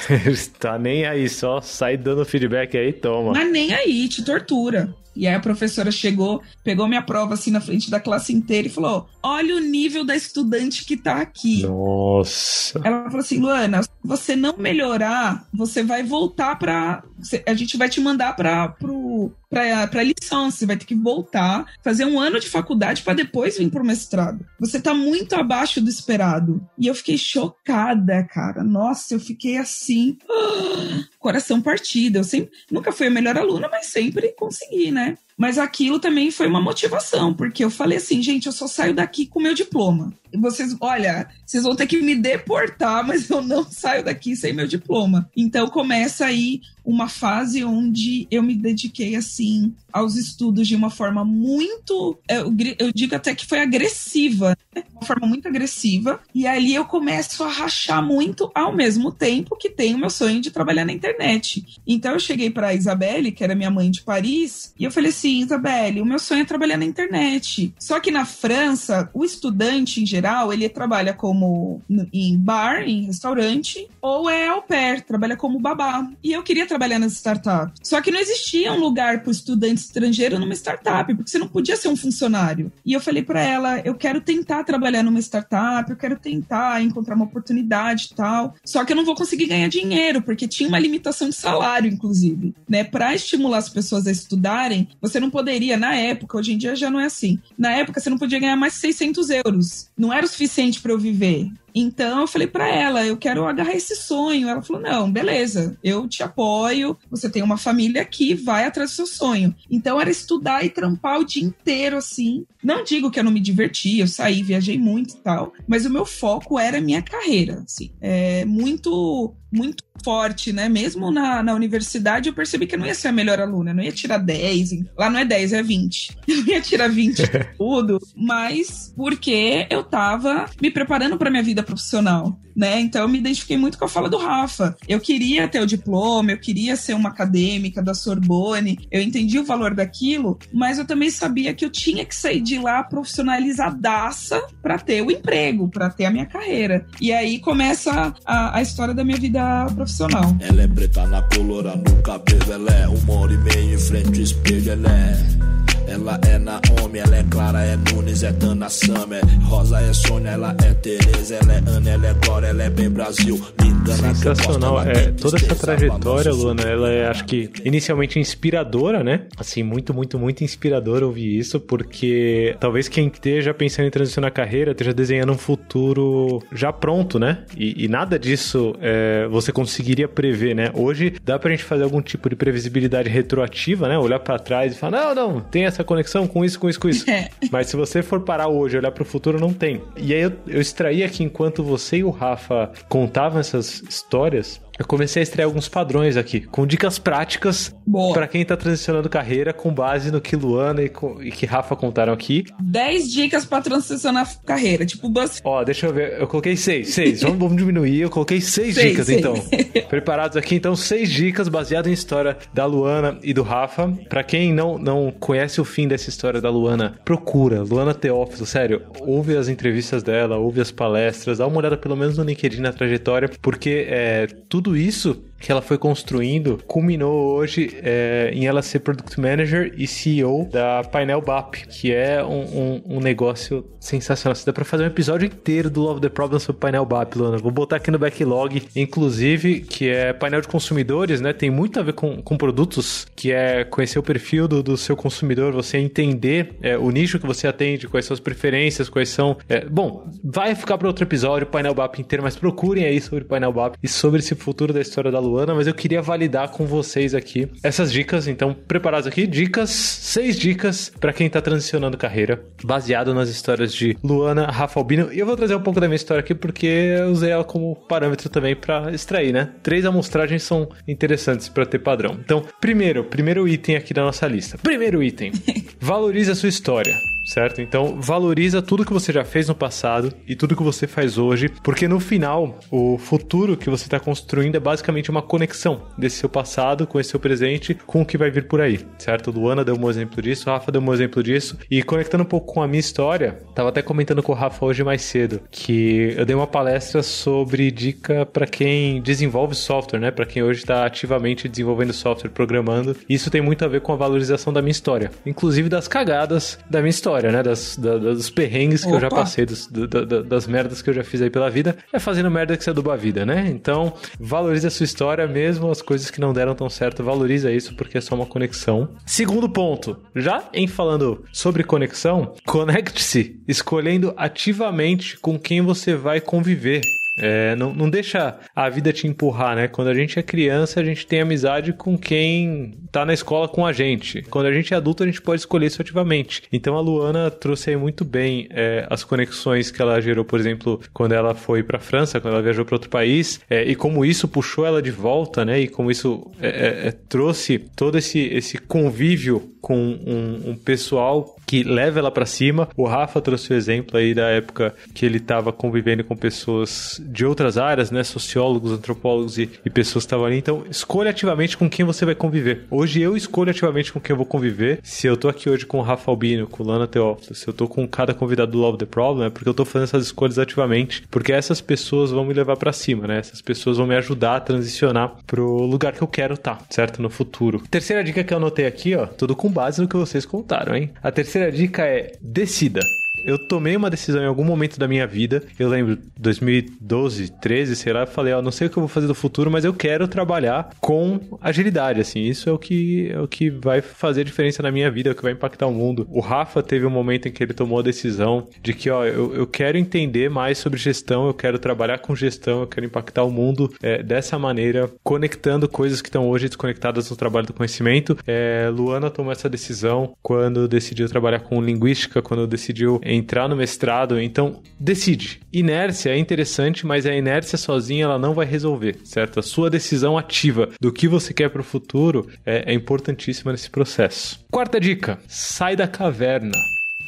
[SPEAKER 1] tá nem aí, só sai dando feedback aí, toma.
[SPEAKER 2] Mas nem aí, te tortura. E aí a professora chegou, pegou minha prova assim na frente da classe inteira e falou: Olha o nível da estudante que tá aqui.
[SPEAKER 1] Nossa.
[SPEAKER 2] Ela falou assim: Luana, se você não melhorar, você vai voltar pra. A gente vai te mandar pra, pro, pra lição. Você vai ter que voltar, fazer um ano de faculdade para depois vir pro mestrado. Você tá muito abaixo do esperado. E eu fiquei chocada, cara. Nossa, eu fiquei assim. [gasps] coração partido. Eu sempre, nunca fui a melhor aluna, mas sempre consegui, né? Mas aquilo também foi uma motivação, porque eu falei assim, gente, eu só saio daqui com meu diploma. E vocês, olha, vocês vão ter que me deportar, mas eu não saio daqui sem meu diploma. Então começa aí uma fase onde eu me dediquei assim aos estudos de uma forma muito, eu, eu digo até que foi agressiva, né? uma forma muito agressiva. E ali eu começo a rachar muito ao mesmo tempo que tenho o meu sonho de trabalhar na internet. Então eu cheguei para Isabelle, que era minha mãe de Paris, e eu falei assim, Isabelle, o meu sonho é trabalhar na internet. Só que na França, o estudante em geral, ele trabalha como em bar, em restaurante, ou é au pair, trabalha como babá. E eu queria trabalhar nas startups. Só que não existia um lugar para o estudante estrangeiro numa startup, porque você não podia ser um funcionário. E eu falei para ela, eu quero tentar trabalhar numa startup, eu quero tentar encontrar uma oportunidade e tal. Só que eu não vou conseguir ganhar dinheiro, porque tinha uma limitação de salário, inclusive, né? Para estimular as pessoas a estudarem, você não poderia, na época, hoje em dia já não é assim. Na época, você não podia ganhar mais 600 euros. Não era o suficiente para eu viver. Então eu falei para ela, eu quero agarrar esse sonho. Ela falou: "Não, beleza, eu te apoio. Você tem uma família aqui, vai atrás do seu sonho". Então era estudar e trampar o dia inteiro assim. Não digo que eu não me diverti, eu saí, viajei muito e tal, mas o meu foco era minha carreira, assim. É muito muito forte, né? Mesmo na, na universidade, eu percebi que eu não ia ser a melhor aluna, [laughs] eu não ia tirar 10. Lá não é 10, é 20. Eu não ia tirar 20 tudo, mas porque eu tava me preparando para minha vida profissional, né? Então eu me identifiquei muito com a fala do Rafa. Eu queria ter o diploma, eu queria ser uma acadêmica da Sorbonne, eu entendi o valor daquilo, mas eu também sabia que eu tinha que sair de lá profissionalizadaça para ter o emprego, para ter a minha carreira. E aí começa a, a história da minha vida profissional.
[SPEAKER 4] Ela é preta na colora no cabelo, ela é uma hora e meia em frente ao espelho, ela é ela é Naomi, ela é Clara, é Nunes, é Dana Summer. Rosa é Sônia, ela é Tereza, ela é Ana, ela é Glória, ela é bem Brasil. Linda
[SPEAKER 1] Sensacional. é, toda essa trajetória, Luana, ela é, acho que, inicialmente inspiradora, né? Assim, muito, muito, muito inspiradora ouvir isso, porque talvez quem esteja pensando em transicionar a carreira esteja desenhando um futuro já pronto, né? E, e nada disso é, você conseguiria prever, né? Hoje dá pra gente fazer algum tipo de previsibilidade retroativa, né? Olhar para trás e falar, não, não, tem essa conexão com isso, com isso, com isso. [laughs] É. Mas se você for parar hoje, olhar para o futuro, não tem. E aí eu, eu extraí aqui, enquanto você e o Rafa contavam essas histórias, eu comecei a estrear alguns padrões aqui, com dicas práticas para quem tá transicionando carreira com base no que Luana e, e que Rafa contaram aqui.
[SPEAKER 2] 10 dicas para transicionar carreira, tipo bus.
[SPEAKER 1] Ó, deixa eu ver, eu coloquei seis, seis. vamos, vamos diminuir, eu coloquei seis, seis dicas seis. então. [laughs] Preparados aqui, então, seis dicas baseadas em história da Luana e do Rafa. Para quem não, não conhece o fim dessa história da Luana, procura Luana Teófilo, sério, ouve as entrevistas dela, ouve as palestras, dá uma olhada pelo menos no LinkedIn na trajetória, porque é tudo tudo isso que ela foi construindo culminou hoje é, em ela ser Product Manager e CEO da Painel BAP, que é um, um, um negócio sensacional. Você dá pra fazer um episódio inteiro do Love the Problem sobre Painel BAP, Luana. Vou botar aqui no backlog, inclusive, que é painel de consumidores, né? Tem muito a ver com, com produtos, que é conhecer o perfil do, do seu consumidor, você entender é, o nicho que você atende, quais são as preferências, quais são. É, bom, vai ficar para outro episódio, painel BAP inteiro, mas procurem aí sobre painel BAP e sobre esse futuro da história da Luana. Mas eu queria validar com vocês aqui essas dicas. Então, preparados aqui, dicas, seis dicas para quem tá transicionando carreira, baseado nas histórias de Luana, Rafa Albino. E eu vou trazer um pouco da minha história aqui porque eu usei ela como parâmetro também para extrair, né? Três amostragens são interessantes para ter padrão. Então, primeiro, primeiro item aqui da nossa lista. Primeiro item: [laughs] valorize a sua história certo? Então, valoriza tudo que você já fez no passado e tudo que você faz hoje, porque no final, o futuro que você está construindo é basicamente uma conexão desse seu passado com esse seu presente, com o que vai vir por aí, certo? Luana deu um exemplo disso, Rafa deu um exemplo disso, e conectando um pouco com a minha história, tava até comentando com o Rafa hoje mais cedo, que eu dei uma palestra sobre dica para quem desenvolve software, né? Para quem hoje está ativamente desenvolvendo software, programando. Isso tem muito a ver com a valorização da minha história, inclusive das cagadas da minha história história, né? Das, da, dos perrengues que Opa. eu já passei, dos, da, das merdas que eu já fiz aí pela vida. É fazendo merda que você aduba a vida, né? Então, valorize a sua história, mesmo as coisas que não deram tão certo. Valoriza isso porque é só uma conexão. Segundo ponto, já em falando sobre conexão, conecte-se escolhendo ativamente com quem você vai conviver. É, não, não deixa a vida te empurrar, né? Quando a gente é criança, a gente tem amizade com quem tá na escola com a gente. Quando a gente é adulto, a gente pode escolher isso ativamente. Então a Luana trouxe aí muito bem é, as conexões que ela gerou, por exemplo, quando ela foi para França, quando ela viajou para outro país, é, e como isso puxou ela de volta, né? E como isso é, é, é, trouxe todo esse, esse convívio com um, um pessoal que leva ela para cima. O Rafa trouxe o exemplo aí da época que ele estava convivendo com pessoas de outras áreas, né? Sociólogos, antropólogos e, e pessoas que estavam ali. Então, escolha ativamente com quem você vai conviver. Hoje eu escolho ativamente com quem eu vou conviver. Se eu tô aqui hoje com o Rafa Albino, com o Lana Teófilo, se eu tô com cada convidado do Love the Problem, é porque eu tô fazendo essas escolhas ativamente, porque essas pessoas vão me levar para cima, né? Essas pessoas vão me ajudar a transicionar pro lugar que eu quero estar, tá, certo? No futuro. Terceira dica que eu anotei aqui, ó, tudo com base no que vocês contaram, hein? A terceira dica é decida eu tomei uma decisão em algum momento da minha vida. Eu lembro 2012, 13, sei lá, eu falei, ó, não sei o que eu vou fazer no futuro, mas eu quero trabalhar com agilidade, assim. Isso é o que é o que vai fazer diferença na minha vida, é o que vai impactar o mundo. O Rafa teve um momento em que ele tomou a decisão de que, ó, eu, eu quero entender mais sobre gestão, eu quero trabalhar com gestão, eu quero impactar o mundo é, dessa maneira, conectando coisas que estão hoje desconectadas no trabalho do conhecimento. É, Luana tomou essa decisão quando decidiu trabalhar com linguística, quando decidiu entrar no mestrado. Então, decide. Inércia é interessante, mas a inércia sozinha ela não vai resolver, certo? A sua decisão ativa do que você quer para o futuro é, é importantíssima nesse processo. Quarta dica: sai da caverna.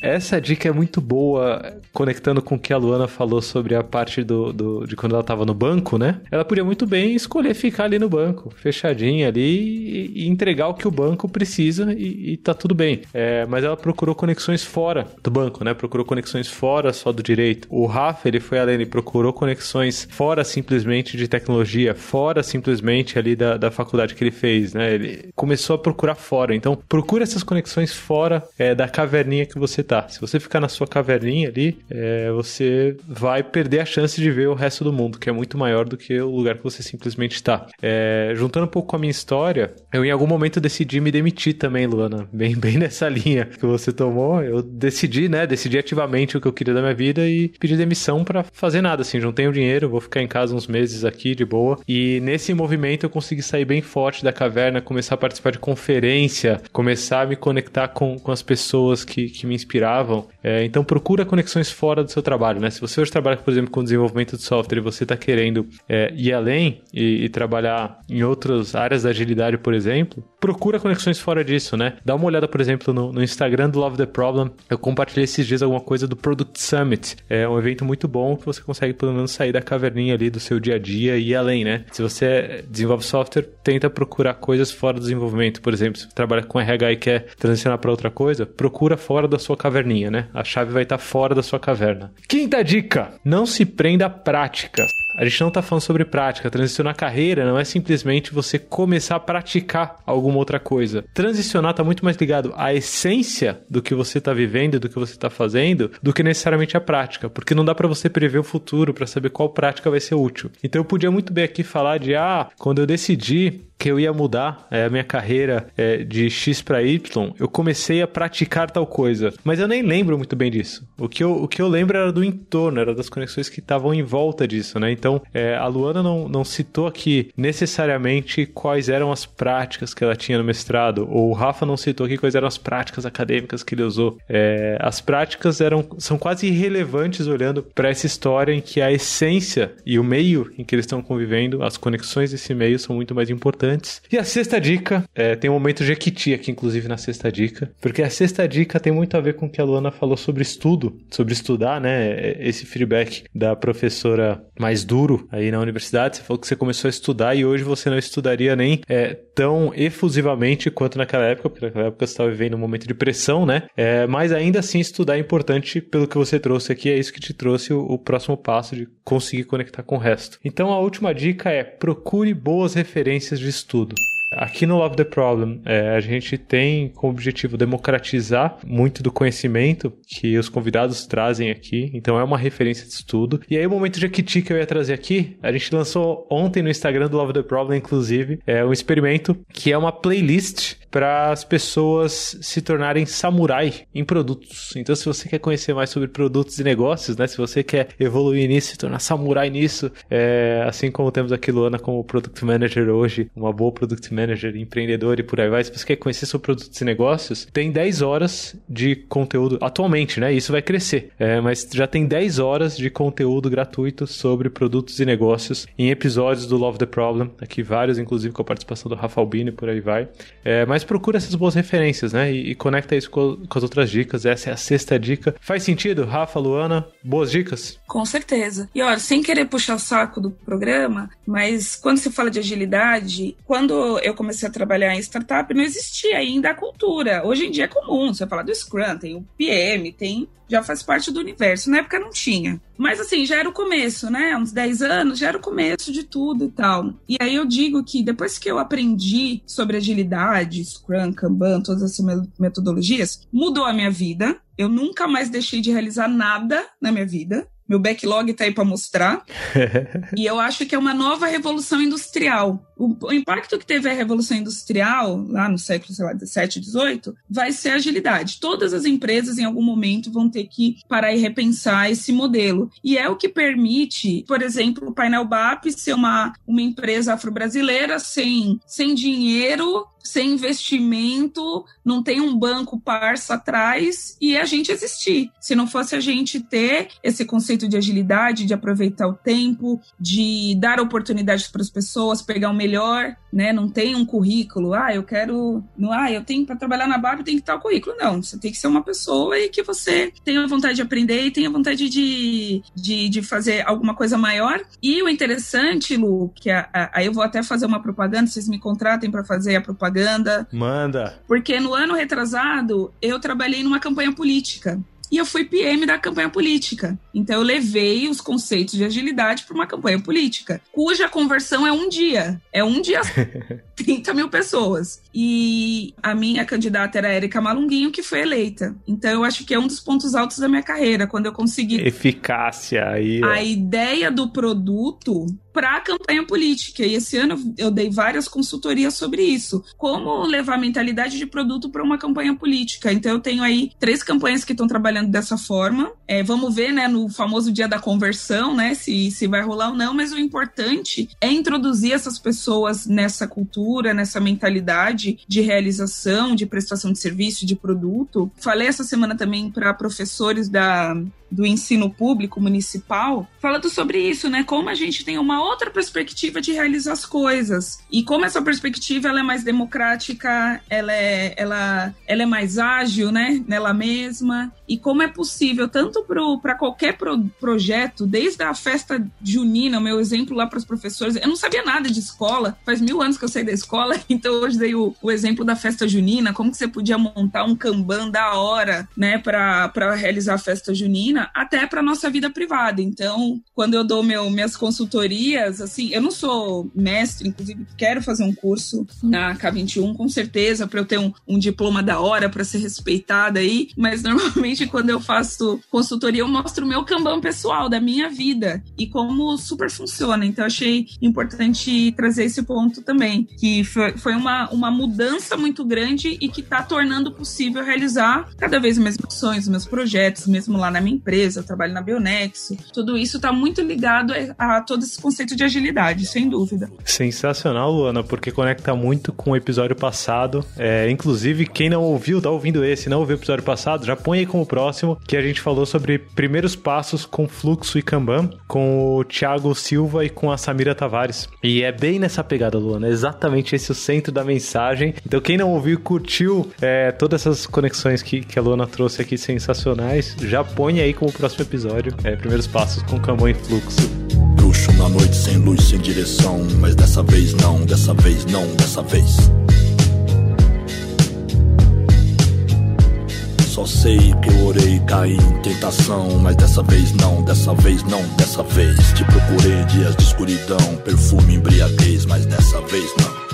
[SPEAKER 1] Essa dica é muito boa, conectando com o que a Luana falou sobre a parte do, do de quando ela estava no banco, né? Ela podia muito bem escolher ficar ali no banco, fechadinha ali e, e entregar o que o banco precisa e, e tá tudo bem. É, mas ela procurou conexões fora do banco, né? Procurou conexões fora só do direito. O Rafa, ele foi além, ele procurou conexões fora simplesmente de tecnologia, fora simplesmente ali da, da faculdade que ele fez, né? Ele começou a procurar fora. Então, procura essas conexões fora é, da caverninha que você tá. Se você ficar na sua caverninha ali, é, você vai perder a chance de ver o resto do mundo, que é muito maior do que o lugar que você simplesmente está. É, juntando um pouco com a minha história, eu em algum momento decidi me demitir também, Luana. Bem, [laughs] bem nessa linha que você tomou. Eu decidi, né? Decidi ativamente o que eu queria da minha vida e pedi demissão para fazer nada, assim. Juntei o dinheiro, vou ficar em casa uns meses aqui de boa. E nesse movimento eu consegui sair bem forte da caverna, começar a participar de conferência, começar a me conectar com, com as pessoas que, que me inspiraram inspiravam. É, então procura conexões fora do seu trabalho, né? Se você hoje trabalha, por exemplo, com desenvolvimento de software e você está querendo é, ir além e, e, trabalhar em outras áreas da agilidade, por exemplo, procura conexões fora disso, né? Dá uma olhada, por exemplo, no, no Instagram do Love the Problem. Eu compartilhei esses dias alguma coisa do Product Summit. É um evento muito bom que você consegue pelo menos sair da caverninha ali do seu dia a dia e ir além, né? Se você desenvolve software, tenta procurar coisas fora do desenvolvimento. Por exemplo, se você trabalha com RH e quer transicionar para outra coisa, procura fora da sua caverninha, né? A chave vai estar fora da sua caverna. Quinta dica: não se prenda a práticas. A gente não tá falando sobre prática. Transicionar carreira não é simplesmente você começar a praticar alguma outra coisa. Transicionar tá muito mais ligado à essência do que você tá vivendo, do que você tá fazendo, do que necessariamente a prática, porque não dá para você prever o futuro para saber qual prática vai ser útil. Então eu podia muito bem aqui falar de ah, quando eu decidi que eu ia mudar é, a minha carreira é, de X para Y, eu comecei a praticar tal coisa. Mas eu nem lembro muito bem disso. O que eu, o que eu lembro era do entorno, era das conexões que estavam em volta disso, né? Então, é, a Luana não, não citou aqui necessariamente quais eram as práticas que ela tinha no mestrado, ou o Rafa não citou aqui quais eram as práticas acadêmicas que ele usou. É, as práticas eram, são quase irrelevantes olhando para essa história em que a essência e o meio em que eles estão convivendo, as conexões desse meio são muito mais importantes. E a sexta dica, é, tem um momento Jequiti aqui, inclusive, na sexta dica, porque a sexta dica tem muito a ver com o que a Luana falou sobre estudo, sobre estudar, né? Esse feedback da professora mais duro aí na universidade. Você falou que você começou a estudar e hoje você não estudaria nem é, tão efusivamente quanto naquela época, porque naquela época você estava vivendo um momento de pressão, né? É, mas ainda assim, estudar é importante pelo que você trouxe aqui, é isso que te trouxe o, o próximo passo de conseguir conectar com o resto. Então, a última dica é procure boas referências de estudo. Aqui no Love the Problem, é, a gente tem como objetivo democratizar muito do conhecimento que os convidados trazem aqui, então é uma referência de estudo. E aí, o momento de Akiti que eu ia trazer aqui, a gente lançou ontem no Instagram do Love the Problem, inclusive, é um experimento que é uma playlist para as pessoas se tornarem samurai em produtos. Então, se você quer conhecer mais sobre produtos e negócios, né? Se você quer evoluir nisso, se tornar samurai nisso, é, assim como temos aqui Luana como Product Manager hoje, uma boa Product Manager, empreendedor e por aí vai. Se você quer conhecer sobre produtos e negócios, tem 10 horas de conteúdo atualmente, né? Isso vai crescer, é, mas já tem 10 horas de conteúdo gratuito sobre produtos e negócios em episódios do Love the Problem. Aqui vários, inclusive com a participação do Rafa Albino e por aí vai. É, mas procura essas boas referências, né? E, e conecta isso com, com, as outras dicas. Essa é a sexta dica. Faz sentido, Rafa, Luana? Boas dicas?
[SPEAKER 2] Com certeza. E olha, sem querer puxar o saco do programa, mas quando se fala de agilidade, quando eu comecei a trabalhar em startup, não existia ainda a cultura. Hoje em dia é comum, você falar do Scrum, tem o PM, tem já faz parte do universo. Na época não tinha. Mas assim, já era o começo, né? Uns 10 anos, já era o começo de tudo e tal. E aí eu digo que depois que eu aprendi sobre agilidade, Scrum, Kanban, todas essas metodologias, mudou a minha vida. Eu nunca mais deixei de realizar nada na minha vida. Meu backlog tá aí para mostrar. [laughs] e eu acho que é uma nova revolução industrial. O, impacto que teve a revolução industrial, lá no século, sei lá, 17, 18, vai ser agilidade. Todas as empresas, em algum momento, vão ter que parar e repensar esse modelo. E é o que permite, por exemplo, o Painel BAP ser uma, uma empresa afro-brasileira sem, sem dinheiro, sem investimento, não tem um banco parça atrás e a gente existir. Se não fosse a gente ter esse conceito de agilidade, de aproveitar o tempo, de dar oportunidades para as pessoas, pegar o melhor, né? Não tem um currículo, ah, eu quero, não, ah, eu tenho para trabalhar na BAB, tem que estar o currículo. Não, você tem que ser uma pessoa e que você tenha vontade de aprender e tenha vontade de, de, de fazer alguma coisa maior. E o interessante, Lu, que aí eu vou até fazer uma propaganda, vocês me contratem para fazer a propaganda.
[SPEAKER 1] Manda.
[SPEAKER 2] Porque no ano retrasado eu trabalhei numa campanha política e eu fui PM da campanha política. Então eu levei os conceitos de agilidade para uma campanha política, cuja conversão é um dia. É um dia [laughs] 30 mil pessoas. E a minha candidata era a Erika Malunguinho, que foi eleita. Então eu acho que é um dos pontos altos da minha carreira, quando eu consegui.
[SPEAKER 1] Eficácia aí.
[SPEAKER 2] A ideia do produto para a campanha política. E esse ano eu dei várias consultorias sobre isso. Como levar a mentalidade de produto para uma campanha política. Então eu tenho aí três campanhas que estão trabalhando dessa forma. É, vamos ver, né, no famoso dia da conversão, né, se, se vai rolar ou não, mas o importante é introduzir essas pessoas nessa cultura, nessa mentalidade de realização, de prestação de serviço, de produto. Falei essa semana também para professores da do ensino público municipal, falando sobre isso, né? Como a gente tem uma outra perspectiva de realizar as coisas. E como essa perspectiva ela é mais democrática, ela é, ela, ela é mais ágil, né, nela mesma, e como é possível, tanto para qualquer pro, projeto, desde a festa junina, o meu exemplo lá para os professores, eu não sabia nada de escola, faz mil anos que eu saí da escola, [laughs] então hoje dei o, o exemplo da festa junina, como que você podia montar um kanban da hora, né, para realizar a festa junina, até para nossa vida privada. Então, quando eu dou meu, minhas consultorias, assim, eu não sou mestre, inclusive quero fazer um curso na K21, com certeza, para eu ter um, um diploma da hora, para ser respeitada aí, mas [laughs] normalmente quando eu faço consultoria, eu mostro o meu Kanban pessoal, da minha vida, e como super funciona. Então, achei importante trazer esse ponto também, que foi, foi uma, uma mudança muito grande e que está tornando possível realizar cada vez mais meus sonhos, meus projetos, mesmo lá na minha empresa, eu trabalho na Bionexo. Tudo isso está muito ligado a, a todo esse conceito de agilidade, sem dúvida.
[SPEAKER 1] Sensacional, Luana, porque conecta muito com o episódio passado. É, inclusive, quem não ouviu, tá ouvindo esse, não ouviu o episódio passado, já põe aí como próximo, que a gente falou sobre primeiros passos com fluxo e Kanban, com o Thiago Silva e com a Samira Tavares. E é bem nessa pegada, Luana, é exatamente esse o centro da mensagem. Então, quem não ouviu e curtiu é, todas essas conexões que, que a Luana trouxe aqui sensacionais, já põe aí como próximo episódio, é, primeiros passos com Kanban e fluxo.
[SPEAKER 4] Bruxo na noite sem luz, sem direção, mas dessa vez não, dessa vez não, dessa vez. Só sei que eu orei, caí em tentação. Mas dessa vez não, dessa vez não, dessa vez. Te procurei dias de escuridão, perfume, embriaguez, mas dessa vez não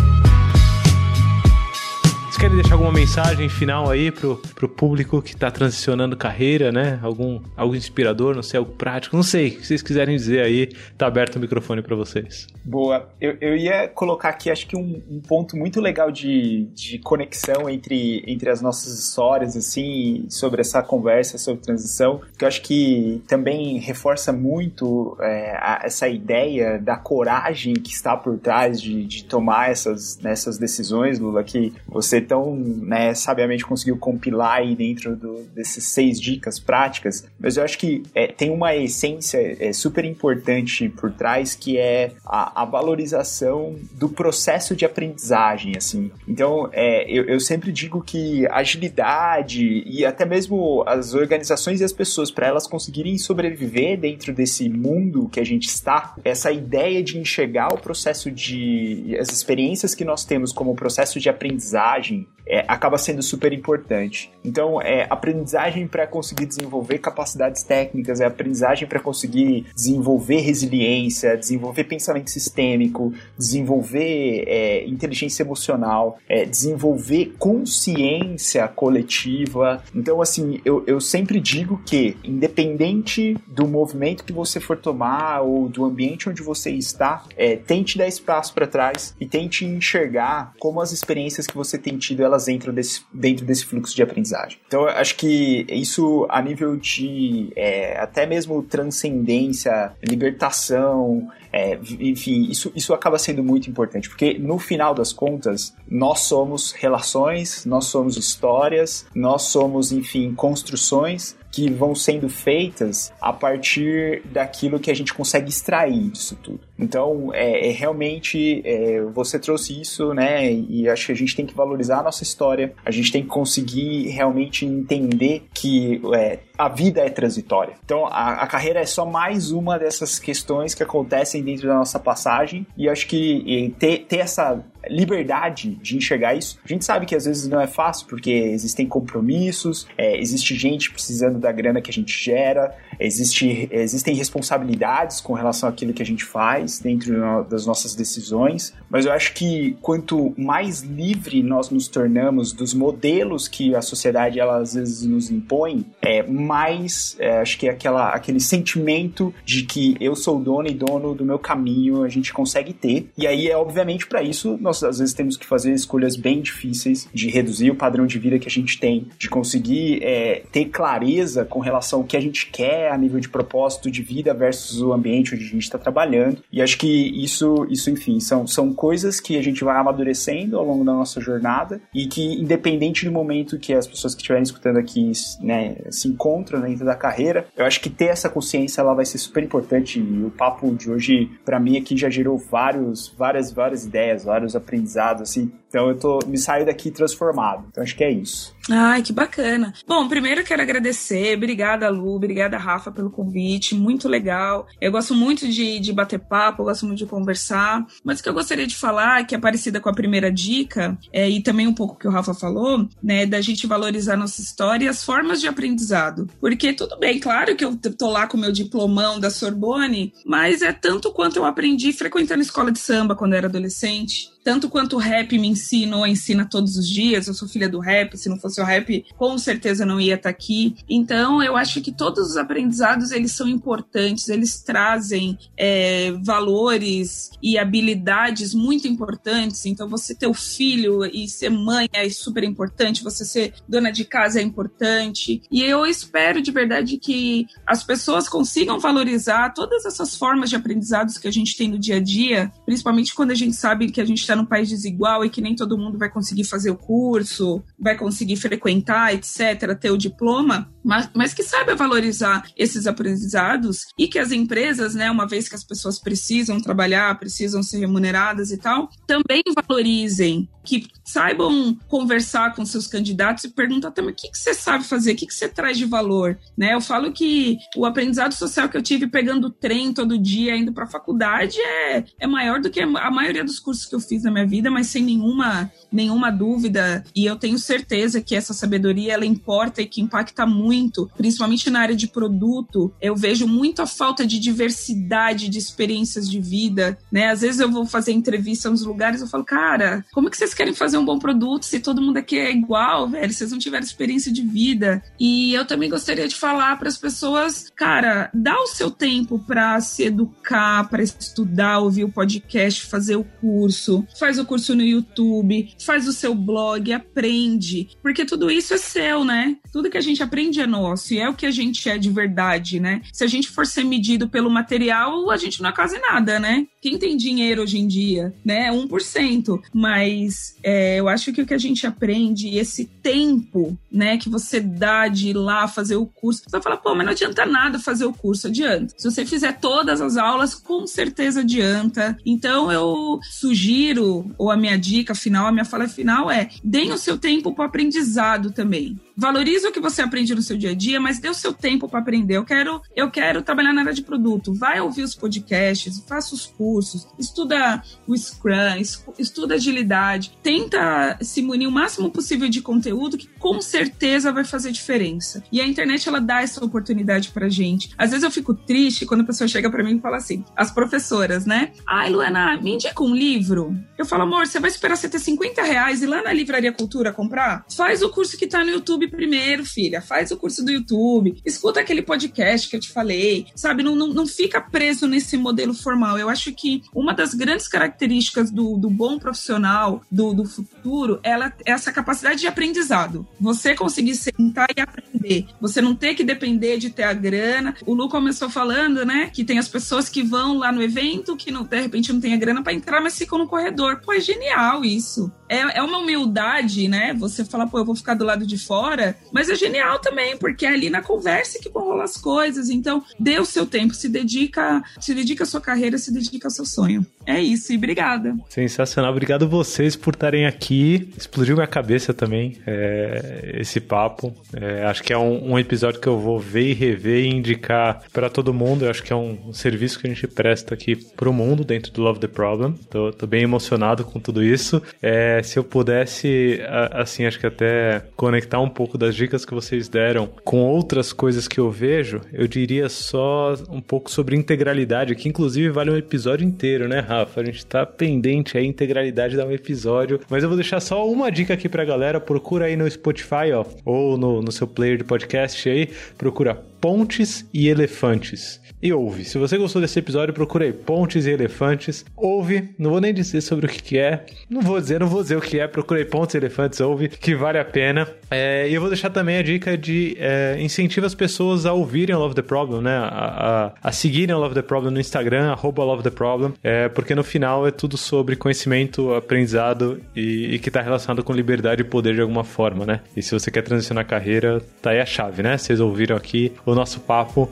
[SPEAKER 1] querem deixar alguma mensagem final aí pro, pro público que tá transicionando carreira, né? Algum algo inspirador, não sei, algo prático, não sei. O que vocês quiserem dizer aí, tá aberto o microfone para vocês.
[SPEAKER 5] Boa. Eu, eu ia colocar aqui, acho que um, um, ponto muito legal de, de conexão entre, entre as nossas histórias, assim, sobre essa conversa sobre transição, que eu acho que também reforça muito é, a, essa ideia da coragem que está por trás de, de tomar essas, nessas decisões, Lula, que você tão né, sabiamente conseguiu compilar aí dentro do, desses seis dicas práticas, mas eu acho que é, tem uma essência é, super importante por trás que é a, a valorização do processo de aprendizagem, assim. Então, é, eu, eu sempre digo que agilidade e até mesmo as organizações e as pessoas, para elas conseguirem sobreviver dentro desse mundo que a gente está, essa ideia de enxergar o processo de. as experiências que nós temos como processo de aprendizagem team. É, acaba sendo super importante. Então, é aprendizagem para conseguir desenvolver capacidades técnicas, é aprendizagem para conseguir desenvolver resiliência, desenvolver pensamento sistêmico, desenvolver é, inteligência emocional, é, desenvolver consciência coletiva. Então, assim, eu, eu sempre digo que, independente do movimento que você for tomar ou do ambiente onde você está, é, tente dar espaço para trás e tente enxergar como as experiências que você tem tido elas entram desse, dentro desse fluxo de aprendizagem. Então, acho que isso, a nível de é, até mesmo transcendência, libertação, é, enfim, isso, isso acaba sendo muito importante, porque no final das contas, nós somos relações, nós somos histórias, nós somos, enfim, construções que vão sendo feitas a partir daquilo que a gente consegue extrair disso tudo. Então, é, é realmente, é, você trouxe isso, né? E acho que a gente tem que valorizar a nossa história, a gente tem que conseguir realmente entender que é, a vida é transitória. Então, a, a, carreira é só mais uma dessas questões que acontecem dentro da nossa passagem, e acho que ter, ter essa liberdade de enxergar isso. A gente sabe que às vezes não é fácil, porque existem compromissos, é, existe gente precisando da grana que a gente gera, existe, existem responsabilidades com relação àquilo que a gente faz dentro das nossas decisões, mas eu acho que quanto mais livre nós nos tornamos dos modelos que a sociedade ela às vezes nos impõe, é, mais é, acho que aquela, aquele sentimento de que eu sou dono e dono do meu caminho a gente consegue ter. E aí é obviamente para isso nós nós às vezes temos que fazer escolhas bem difíceis de reduzir o padrão de vida que a gente tem, de conseguir é, ter clareza com relação ao que a gente quer a nível de propósito de vida versus o ambiente onde a gente está trabalhando. E acho que isso, isso enfim, são, são coisas que a gente vai amadurecendo ao longo da nossa jornada e que, independente do momento que as pessoas que estiverem escutando aqui né, se encontram dentro da carreira, eu acho que ter essa consciência ela vai ser super importante. E o papo de hoje, para mim, aqui já gerou vários, várias, várias ideias, vários aprendizados, assim, então eu tô me saio daqui transformado. Então acho que é isso.
[SPEAKER 2] Ai, que bacana. Bom, primeiro quero agradecer. Obrigada, Lu. Obrigada, Rafa, pelo convite. Muito legal. Eu gosto muito de, de bater papo, eu gosto muito de conversar. Mas o que eu gostaria de falar, que é parecida com a primeira dica, é, e também um pouco que o Rafa falou, né, da gente valorizar nossa história e as formas de aprendizado. Porque tudo bem, claro que eu tô lá com meu diplomão da Sorbonne, mas é tanto quanto eu aprendi frequentando escola de samba quando era adolescente tanto quanto o rap me ensinou, ensina todos os dias. Eu sou filha do rap, se não fosse o rap, com certeza não ia estar aqui. Então, eu acho que todos os aprendizados eles são importantes, eles trazem é, valores e habilidades muito importantes. Então, você ter o filho e ser mãe é super importante, você ser dona de casa é importante. E eu espero de verdade que as pessoas consigam valorizar todas essas formas de aprendizados que a gente tem no dia a dia, principalmente quando a gente sabe que a gente está está num país desigual e que nem todo mundo vai conseguir fazer o curso, vai conseguir frequentar, etc., ter o diploma, mas, mas que saiba valorizar esses aprendizados e que as empresas, né, uma vez que as pessoas precisam trabalhar, precisam ser remuneradas e tal, também valorizem, que saibam conversar com seus candidatos e perguntar também o que, que você sabe fazer, o que, que você traz de valor, né? Eu falo que o aprendizado social que eu tive pegando trem todo dia, indo para a faculdade, é, é maior do que a maioria dos cursos que eu fiz na minha vida, mas sem nenhuma, nenhuma dúvida. E eu tenho certeza que essa sabedoria ela importa e que impacta muito, principalmente na área de produto. Eu vejo muito a falta de diversidade de experiências de vida, né? Às vezes eu vou fazer entrevista nos lugares eu falo, cara, como que vocês querem fazer um bom produto se todo mundo aqui é igual, velho? Vocês não tiveram experiência de vida. E eu também gostaria de falar para as pessoas, cara, dá o seu tempo para se educar, para estudar, ouvir o podcast, fazer o curso, faz o curso no YouTube, faz o seu blog, aprende, porque tudo isso é seu, né? Tudo que a gente aprende é nosso e é o que a gente é de verdade, né? Se a gente for ser medido pelo material, a gente não é quase nada, né? Quem tem dinheiro hoje em dia, né? 1%. Mas é, eu acho que o que a gente aprende, esse tempo, né, que você dá de ir lá fazer o curso, você vai falar, pô, mas não adianta nada fazer o curso, adianta. Se você fizer todas as aulas, com certeza adianta. Então eu sugiro, ou a minha dica final, a minha fala final é: deem o seu tempo para aprendizado também. Valorize o que você aprende no seu dia a dia, mas dê o seu tempo para aprender. Eu quero, eu quero trabalhar na área de produto. Vai ouvir os podcasts, faça os cursos, estuda o Scrum, estuda agilidade, tenta se munir o máximo possível de conteúdo que com certeza vai fazer diferença. E a internet ela dá essa oportunidade pra gente. Às vezes eu fico triste quando a pessoa chega para mim e fala assim, as professoras, né? Ai, Luana, me indica um livro. Eu falo, amor, você vai esperar você ter 50 reais e lá na Livraria Cultura comprar? Faz o curso que tá no YouTube primeiro, filha. Faz o curso do YouTube, escuta aquele podcast que eu te falei, sabe? Não, não, não fica preso nesse modelo formal. Eu acho que uma das grandes características do, do bom profissional, do, do futuro, ela, é essa capacidade de aprendizado. Você conseguir sentar e aprender. Você não ter que depender de ter a grana. O Lu começou falando, né, que tem as pessoas que vão lá no evento, que não, de repente não tem a grana para entrar, mas ficam no corredor. Pô, é genial isso. É, é uma humildade, né? Você falar, pô, eu vou ficar do lado de fora mas é genial também, porque é ali na conversa que vão rolar as coisas. Então, dê o seu tempo, se dedica, se dedica à sua carreira, se dedica ao seu sonho. É isso, e obrigada.
[SPEAKER 1] Sensacional, obrigado vocês por estarem aqui. Explodiu minha cabeça também é, esse papo. É, acho que é um, um, episódio que eu vou ver e rever e indicar para todo mundo. Eu acho que é um, um, serviço que a gente presta aqui pro mundo dentro do Love the Problem. Tô, tô bem emocionado com tudo isso. É, se eu pudesse, assim, acho que até conectar um pouco das dicas que vocês deram com outras coisas que eu vejo, eu diria só um pouco sobre integralidade, que inclusive vale um episódio inteiro, né, Rafa? A gente tá pendente aí, integralidade dá um episódio. Mas eu vou deixar só uma dica aqui pra galera. Procura aí no Spotify, ó, ou no, no seu player de podcast aí, procura Pontes e Elefantes e ouve. Se você gostou desse episódio, procura aí Pontes e Elefantes. Ouve, não vou nem dizer sobre o que, é. Não vou dizer, não vou dizer o que é. Procurei Pontes e Elefantes, ouve, que vale a pena. É, e eu vou deixar também a dica de é, incentivar as pessoas a ouvirem Love the Problem, né? A, a, a seguirem Love the Problem no Instagram, arroba Love the Problem, é, porque no final é tudo sobre conhecimento, aprendizado e, e que está relacionado com liberdade e poder de alguma forma, né? E se você quer transicionar a carreira, tá aí a chave, né? Vocês ouviram aqui o nosso papo.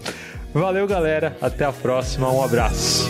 [SPEAKER 1] Valeu, galera. Até a próxima. Um abraço.